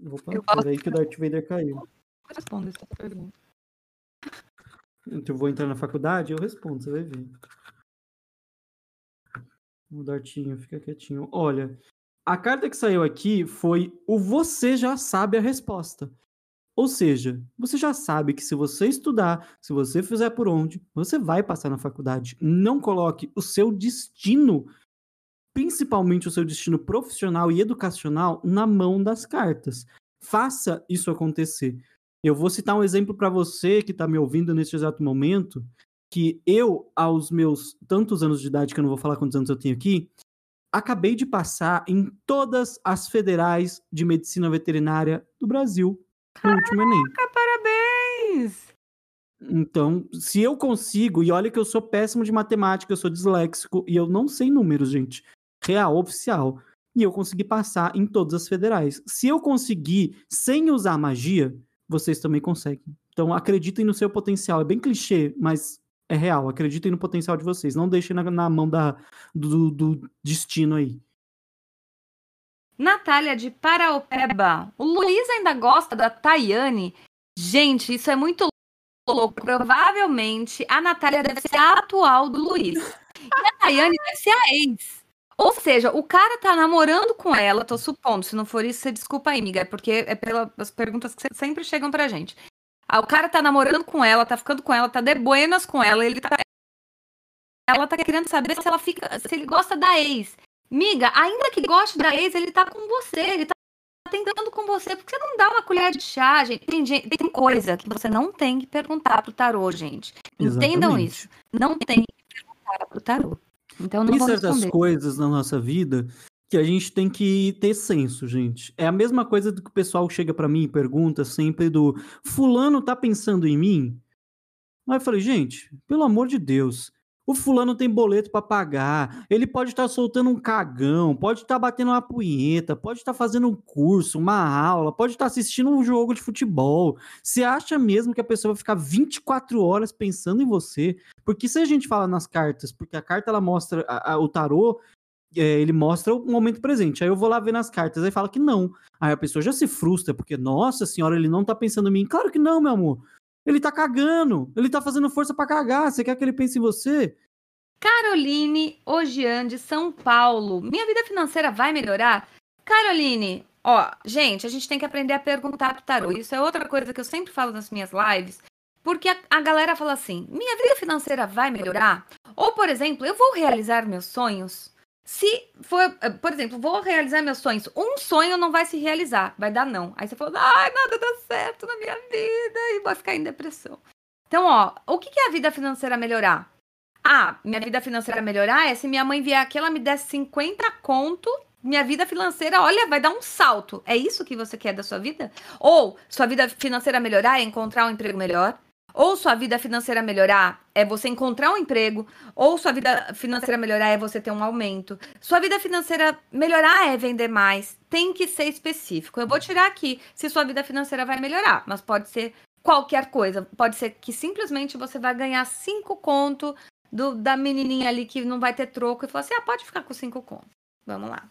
Opa, eu peraí que o Darth Vader caiu. Responda essa pergunta. Então, eu vou entrar na faculdade? Eu respondo, você vai ver. O Dartinho, fica quietinho. Olha, a carta que saiu aqui foi o você já sabe a resposta. Ou seja, você já sabe que se você estudar, se você fizer por onde, você vai passar na faculdade. Não coloque o seu destino, principalmente o seu destino profissional e educacional, na mão das cartas. Faça isso acontecer. Eu vou citar um exemplo para você que está me ouvindo neste exato momento, que eu, aos meus tantos anos de idade, que eu não vou falar quantos anos eu tenho aqui, acabei de passar em todas as federais de medicina veterinária do Brasil no último Enem. Parabéns! Então, se eu consigo, e olha que eu sou péssimo de matemática, eu sou disléxico e eu não sei números, gente. Real, oficial. E eu consegui passar em todas as federais. Se eu conseguir sem usar magia, vocês também conseguem. Então acreditem no seu potencial. É bem clichê, mas é real. Acreditem no potencial de vocês. Não deixem na, na mão da, do, do destino aí. Natália de Paraopeba. O Luiz ainda gosta da Tayane. Gente, isso é muito louco. Provavelmente a Natália deve ser a atual do Luiz. E a Tayane deve ser a ex. Ou seja, o cara tá namorando com ela, tô supondo. Se não for isso, você desculpa aí, amiga, porque é pelas perguntas que sempre chegam pra gente. Ah, o cara tá namorando com ela, tá ficando com ela, tá de buenas com ela, ele tá. Ela tá querendo saber se ela fica. se ele gosta da ex. Miga, ainda que goste da ex, ele tá com você, ele tá tentando com você, porque você não dá uma colher de chá, gente. Tem, gente, tem coisa que você não tem que perguntar pro tarô, gente. Entendam Exatamente. isso. Não tem que perguntar pro tarô. Então não Tem certas coisas na nossa vida que a gente tem que ter senso, gente. É a mesma coisa do que o pessoal chega pra mim e pergunta sempre do fulano tá pensando em mim? Aí eu falei, gente, pelo amor de Deus, o fulano tem boleto pra pagar, ele pode estar soltando um cagão, pode estar batendo uma punheta, pode estar fazendo um curso, uma aula, pode estar assistindo um jogo de futebol. Você acha mesmo que a pessoa vai ficar 24 horas pensando em você? Porque se a gente fala nas cartas, porque a carta ela mostra, a- a- o tarô, é, ele mostra o momento presente. Aí eu vou lá ver nas cartas, aí fala que não. Aí a pessoa já se frustra, porque, nossa senhora, ele não tá pensando em mim. Claro que não, meu amor. Ele tá cagando, ele tá fazendo força pra cagar. Você quer que ele pense em você? Caroline Ogian, de São Paulo. Minha vida financeira vai melhorar? Caroline, ó, gente, a gente tem que aprender a perguntar pro tarô. Isso é outra coisa que eu sempre falo nas minhas lives. Porque a, a galera fala assim: minha vida financeira vai melhorar? Ou, por exemplo, eu vou realizar meus sonhos? Se for, eh, por exemplo, vou realizar meus sonhos, um sonho não vai se realizar, vai dar não. Aí você fala, ai, nada dá certo na minha vida e vai ficar em depressão. Então, ó, o que que é a vida financeira melhorar? Ah, minha vida financeira melhorar é se minha mãe vier aqui, ela me der 50 conto, minha vida financeira, olha, vai dar um salto. É isso que você quer da sua vida? Ou sua vida financeira melhorar é encontrar um emprego melhor? Ou sua vida financeira melhorar é você encontrar um emprego? Ou sua vida financeira melhorar é você ter um aumento? Sua vida financeira melhorar é vender mais? Tem que ser específico. Eu vou tirar aqui se sua vida financeira vai melhorar, mas pode ser qualquer coisa. Pode ser que simplesmente você vai ganhar cinco conto do, da menininha ali que não vai ter troco e falar assim: ah, pode ficar com cinco contos. Vamos lá.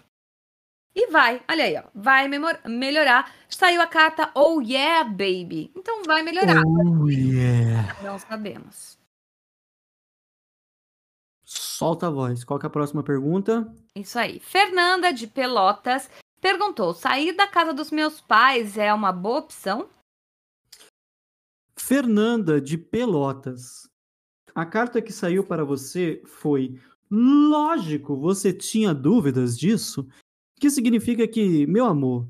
E vai, olha aí, ó, vai melhorar. Saiu a carta Oh Yeah, baby. Então vai melhorar. Oh, yeah. Não sabemos. Solta a voz. Qual é a próxima pergunta? Isso aí. Fernanda de Pelotas perguntou: sair da casa dos meus pais é uma boa opção? Fernanda de Pelotas. A carta que saiu para você foi: lógico, você tinha dúvidas disso? Que significa que, meu amor,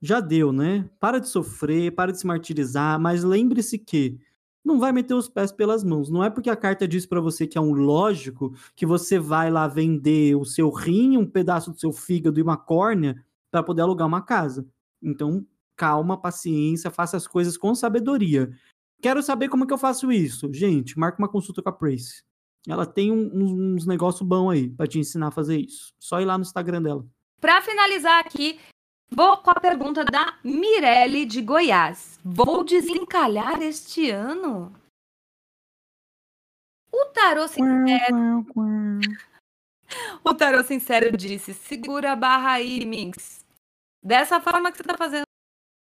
já deu, né? Para de sofrer, para de se martirizar, mas lembre-se que não vai meter os pés pelas mãos. Não é porque a carta diz para você que é um lógico que você vai lá vender o seu rim, um pedaço do seu fígado e uma córnea para poder alugar uma casa. Então, calma, paciência, faça as coisas com sabedoria. Quero saber como que eu faço isso. Gente, marca uma consulta com a Prace. Ela tem um- uns, uns negócios bons aí pra te ensinar a fazer isso. Só ir lá no Instagram dela. Para finalizar aqui, vou com a pergunta da Mirelle de Goiás. Vou desencalhar este ano? O tarô sincero, o tarô sincero disse: segura a barra aí, Mix. Dessa forma que você tá fazendo,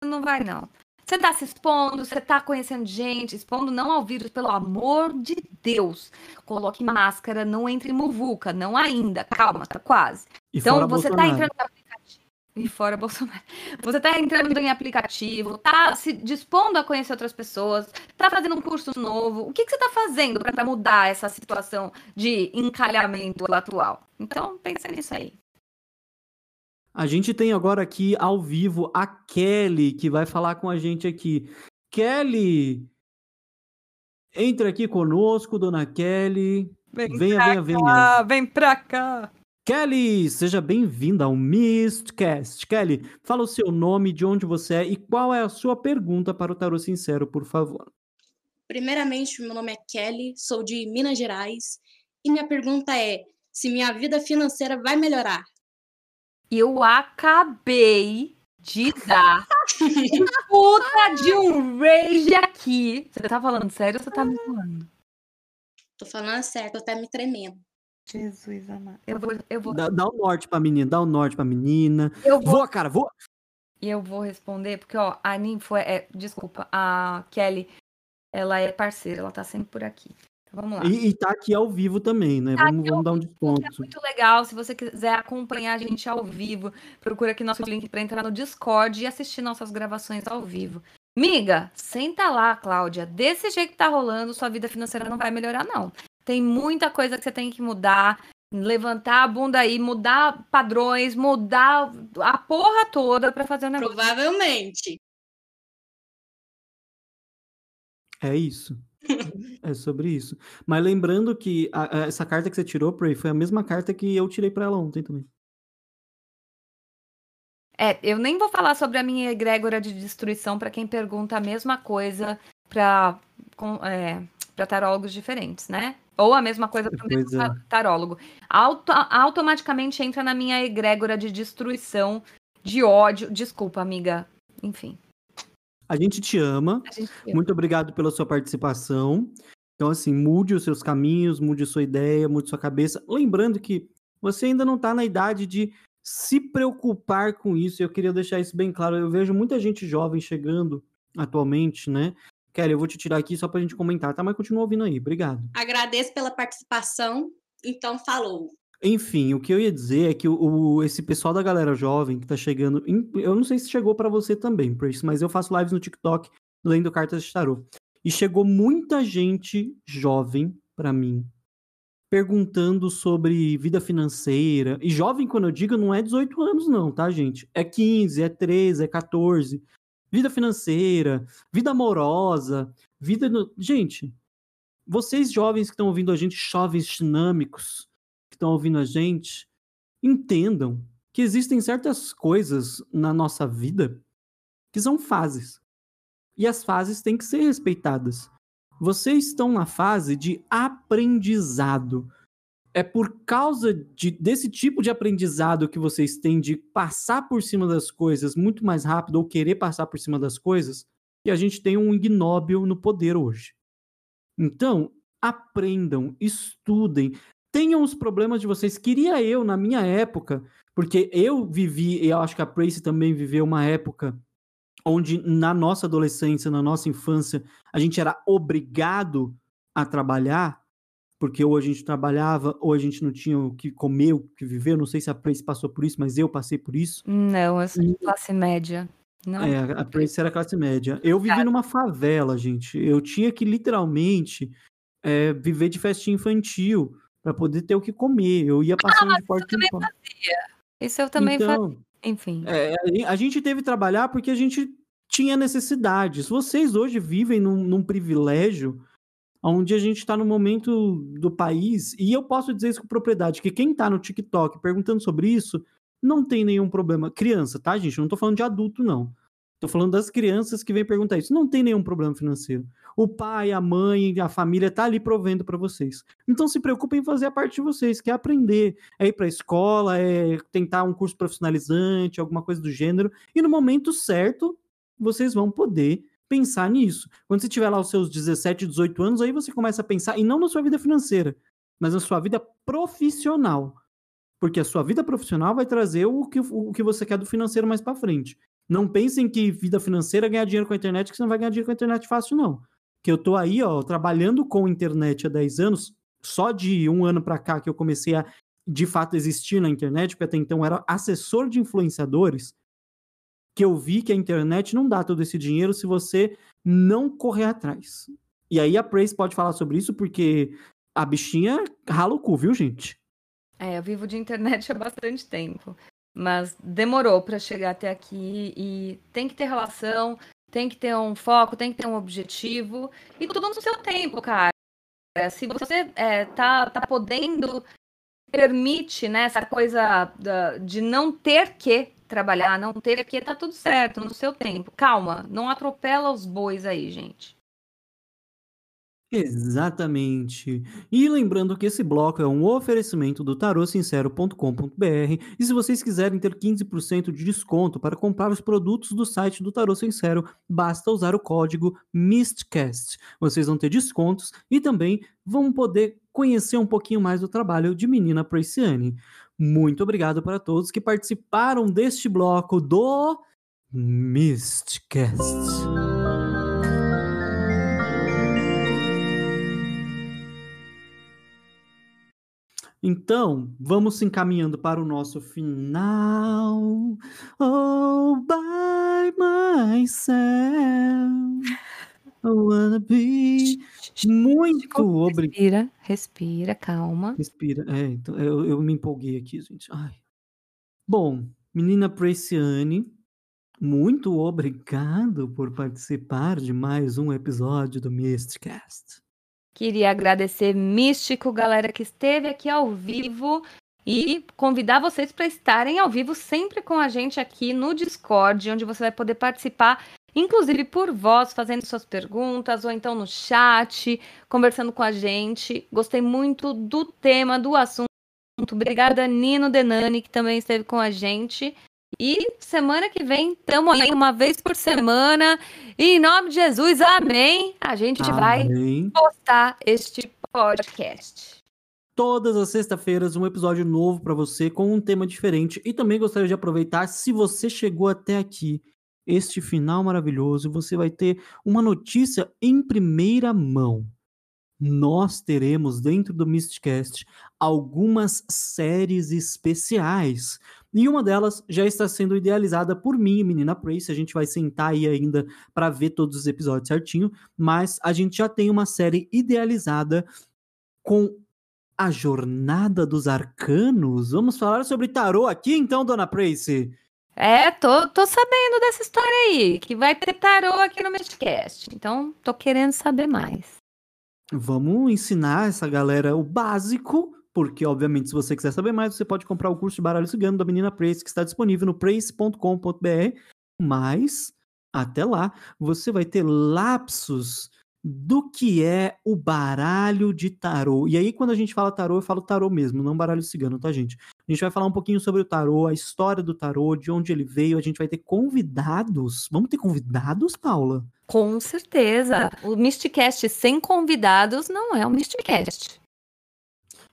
não vai não. Você tá se expondo, você tá conhecendo gente, expondo não ao vírus, pelo amor de Deus. Coloque máscara, não entre em muvuca, não ainda. Calma, tá quase. E Então fora você tá Bolsonaro. entrando no aplicativo. E fora Bolsonaro. Você tá entrando em aplicativo, tá se dispondo a conhecer outras pessoas, tá fazendo um curso novo. O que, que você tá fazendo para mudar essa situação de encalhamento atual? Então, pensa nisso aí. A gente tem agora aqui ao vivo a Kelly, que vai falar com a gente aqui. Kelly! Entra aqui conosco, dona Kelly. Venha, venha, venha. vem pra cá. Kelly, seja bem-vinda ao Mistcast. Kelly, fala o seu nome, de onde você é e qual é a sua pergunta para o Tarô Sincero, por favor. Primeiramente, meu nome é Kelly, sou de Minas Gerais e minha pergunta é se minha vida financeira vai melhorar. Eu acabei de dar puta de um rage aqui. Você tá falando sério ou você tá me falando? Tô falando certo, tô até me tremendo. Jesus amado. Eu vou, eu vou, Dá, dá o norte pra menina, dá o norte pra menina. eu vou, Voa, cara, voa. e eu vou responder, porque, ó, a Ninfo é, é- desculpa, a Kelly, ela é parceira, ela tá sempre por aqui. Então, vamos lá. E, e tá aqui ao vivo também, né? Tá Vamos, vamos dar um É desconto. muito legal. Se você quiser acompanhar a gente ao vivo, procura aqui nosso link para entrar no Discord e assistir nossas gravações ao vivo. Miga, senta lá, Cláudia. Desse jeito que tá rolando, sua vida financeira não vai melhorar, não. Tem muita coisa que você tem que mudar. Levantar a bunda aí, mudar padrões, mudar a porra toda para fazer o negócio. Provavelmente. É isso. É sobre isso. Mas lembrando que a- a- essa carta que você tirou, Prey, foi a mesma carta que eu tirei pra ela ontem também. É, eu nem vou falar sobre a minha egrégora de destruição para quem pergunta a mesma coisa para para tarólogos diferentes, né? Ou a mesma coisa para o mesmo é. ta- tarólogo. Auto- automaticamente entra na minha egrégora de destruição, de ódio. Desculpa, amiga. Enfim. A gente te ama. Gente... Muito obrigado pela sua participação. Então, assim, mude os seus caminhos, mude sua ideia, mude sua cabeça. Lembrando que você ainda não está na idade de se preocupar com isso. Eu queria deixar isso bem claro. Eu vejo muita gente jovem chegando atualmente, né? Kelly, eu vou te tirar aqui só pra gente comentar, tá? Mas continua ouvindo aí. Obrigado. Agradeço pela participação. Então, falou. Enfim, o que eu ia dizer é que o, o- esse pessoal da galera jovem que tá chegando. em- eu não sei se chegou pra você também, Prace, mas eu faço lives no TikTok lendo cartas de tarô. E chegou muita gente jovem pra mim perguntando sobre vida financeira. E jovem, quando eu digo, não é 18 anos, não, tá, gente? É 15, é 13, é 14. Vida financeira, vida amorosa, vida. no- Gente, vocês jovens que estão ouvindo a gente, jovens dinâmicos, que estão ouvindo a gente, entendam que existem certas coisas na nossa vida que são fases. E as fases têm que ser respeitadas. Vocês estão na fase de aprendizado. É por causa de- desse tipo de aprendizado que vocês têm de passar por cima das coisas muito mais rápido ou querer passar por cima das coisas que a gente tem um ignóbil no poder hoje. Então, aprendam, estudem, tenham os problemas de vocês. Queria eu, na minha época, porque eu vivi, e eu acho que a Prace também viveu uma época onde na nossa adolescência, na nossa infância, a gente era obrigado a trabalhar, porque ou a gente trabalhava, ou a gente não tinha o que comer, o que viver. Eu não sei se a Prace passou por isso, mas eu passei por isso. Não, eu sou de classe média. Não. É, a- Prace era classe média. Eu vivi numa favela, gente. Eu tinha que literalmente é, viver de festinha infantil para poder ter o que comer. Eu ia passando de porta em porta. Isso eu também. Então, Enfim. é, a- a gente teve que trabalhar porque a gente tinha necessidades. Vocês hoje vivem num, num privilégio onde a gente está no momento do país, e eu posso dizer isso com propriedade, que quem está no TikTok perguntando sobre isso não tem nenhum problema. Criança, tá, gente? Não tô falando de adulto, não. Tô falando das crianças que vêm perguntar isso. Não tem nenhum problema financeiro. O pai, a mãe, a família tá ali provendo para vocês. Então se preocupem em fazer a parte de vocês, que é aprender, é ir para a escola, é tentar um curso profissionalizante, alguma coisa do gênero, e no momento certo vocês vão poder pensar nisso. Quando você tiver lá os seus 17, 18 anos, aí você começa a pensar, e não na sua vida financeira, mas na sua vida profissional. Porque a sua vida profissional vai trazer o que, o que você quer do financeiro mais para frente. Não pensem que vida financeira é ganhar dinheiro com a internet, que você não vai ganhar dinheiro com a internet fácil, não. Que eu tô aí, ó, trabalhando com internet há 10 anos, só de um ano para cá que eu comecei a de fato existir na internet, porque até então era assessor de influenciadores, que eu vi que a internet não dá todo esse dinheiro se você não correr atrás. E aí a Prace pode falar sobre isso, porque a bichinha rala o cu, viu, gente? É, eu vivo de internet há bastante tempo. Mas demorou para chegar até aqui e tem que ter relação, tem que ter um foco, tem que ter um objetivo. E tudo no seu tempo, cara. Se você é, tá, tá podendo, permite né, essa coisa da- de não ter que trabalhar, não ter que, tá tudo certo, no seu tempo. Calma, não atropela os bois aí, gente. Exatamente. E lembrando que esse bloco é um oferecimento do tarosincero.com.br e se vocês quiserem ter 15% de desconto para comprar os produtos do site do Tarô Sincero, basta usar o código MISTCAST. Vocês vão ter descontos e também vão poder conhecer um pouquinho mais do trabalho de Menina Proiciane. Muito obrigado para todos que participaram deste bloco do MISTCAST. Então, vamos se encaminhando para o nosso final. Oh, by myself. Wanna be. Muito obrigado. Respira, respira, calma. Respira. É, então, eu, eu me empolguei aqui, gente. Ai. Bom, menina Preciane, muito obrigado por participar de mais um episódio do Mistcast. Queria agradecer Místico, galera que esteve aqui ao vivo e convidar vocês para estarem ao vivo sempre com a gente aqui no Discord, onde você vai poder participar, inclusive por voz, fazendo suas perguntas ou então no chat, conversando com a gente. Gostei muito do tema, do assunto. Obrigada, Nino Denani, que também esteve com a gente. E semana que vem estamos aí uma vez por semana. E em nome de Jesus, amém. A gente vai Amém. postar este podcast. Todas as sextas-feiras, um episódio novo para você com um tema diferente. E também gostaria de aproveitar, se você chegou até aqui, este final maravilhoso, você vai ter uma notícia em primeira mão. Nós teremos dentro do Mistcast algumas séries especiais. E uma delas já está sendo idealizada por mim Menina Prace. A gente vai sentar aí ainda para ver todos os episódios certinho. Mas a gente já tem uma série idealizada com a Jornada dos Arcanos. Vamos falar sobre tarô aqui então, Dona Prace? É, tô, tô sabendo dessa história aí, que vai ter tarô aqui no Midcast. Então, tô querendo saber mais. Vamos ensinar essa galera o básico, porque, obviamente, se você quiser saber mais, você pode comprar o curso de baralho cigano da menina Prace, que está disponível no prace.com.br. Mas, até lá, você vai ter lapsos do que é o baralho de tarô. E aí, quando a gente fala tarô, eu falo tarô mesmo, não baralho cigano, tá, gente? A gente vai falar um pouquinho sobre o tarô, a história do tarô, de onde ele veio. A gente vai ter convidados. Vamos ter convidados, Paula? Com certeza. O Mysticast sem convidados não é um Mysticast.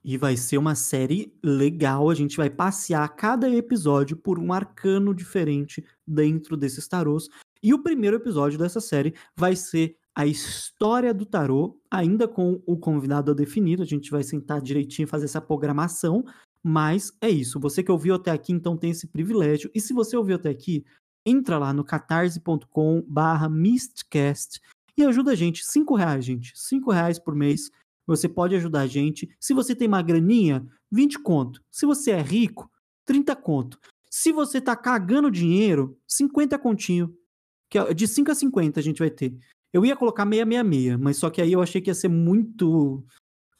E vai ser uma série legal. A gente vai passear cada episódio por um arcano diferente dentro desses tarôs. E o primeiro episódio dessa série vai ser a história do tarô, ainda com o convidado definido. A gente vai sentar direitinho e fazer essa programação. Mas é isso. Você que ouviu até aqui, então tem esse privilégio. E se você ouviu até aqui, entra lá no catarse.com barra mistcast e ajuda a gente. Cinco reais, gente. Cinco reais por mês. Você pode ajudar a gente. Se você tem uma graninha, 20 conto. Se você é rico, 30 conto. Se você tá cagando dinheiro, 50 continho. Que é de 5 a 50 a gente vai ter. Eu ia colocar 666, mas só que aí eu achei que ia ser muito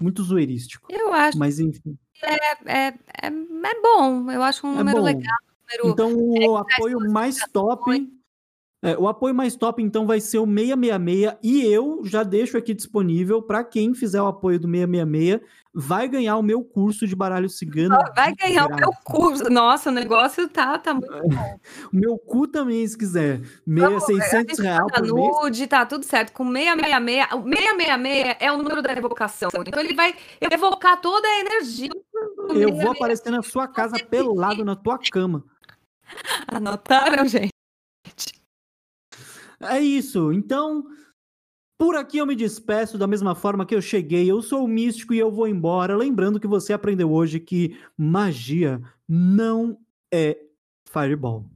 muito zoeirístico. Eu acho Mas enfim. É, é, é, é bom. Eu acho um É número bom. legal. um número- Então o traz apoio mais top. é, o apoio mais top, então, vai ser o 666. E eu já deixo aqui disponível para quem fizer o apoio do 666, vai ganhar o meu curso de baralho cigano. Vai ganhar o meu curso. Nossa, o negócio tá, tá muito O meu cu também, se quiser. Meia, Vamos, 600 reais Tá por mês. nude, tá tudo certo. Com 666, o 666 é o número da evocação. Então ele vai evocar toda a energia. Eu vou 666. aparecer na sua casa pelado na tua cama. Anotaram, gente? É isso. Então, por aqui eu me despeço da mesma forma que eu cheguei. Eu sou o místico e eu vou embora. Lembrando que você aprendeu hoje que magia não é fireball.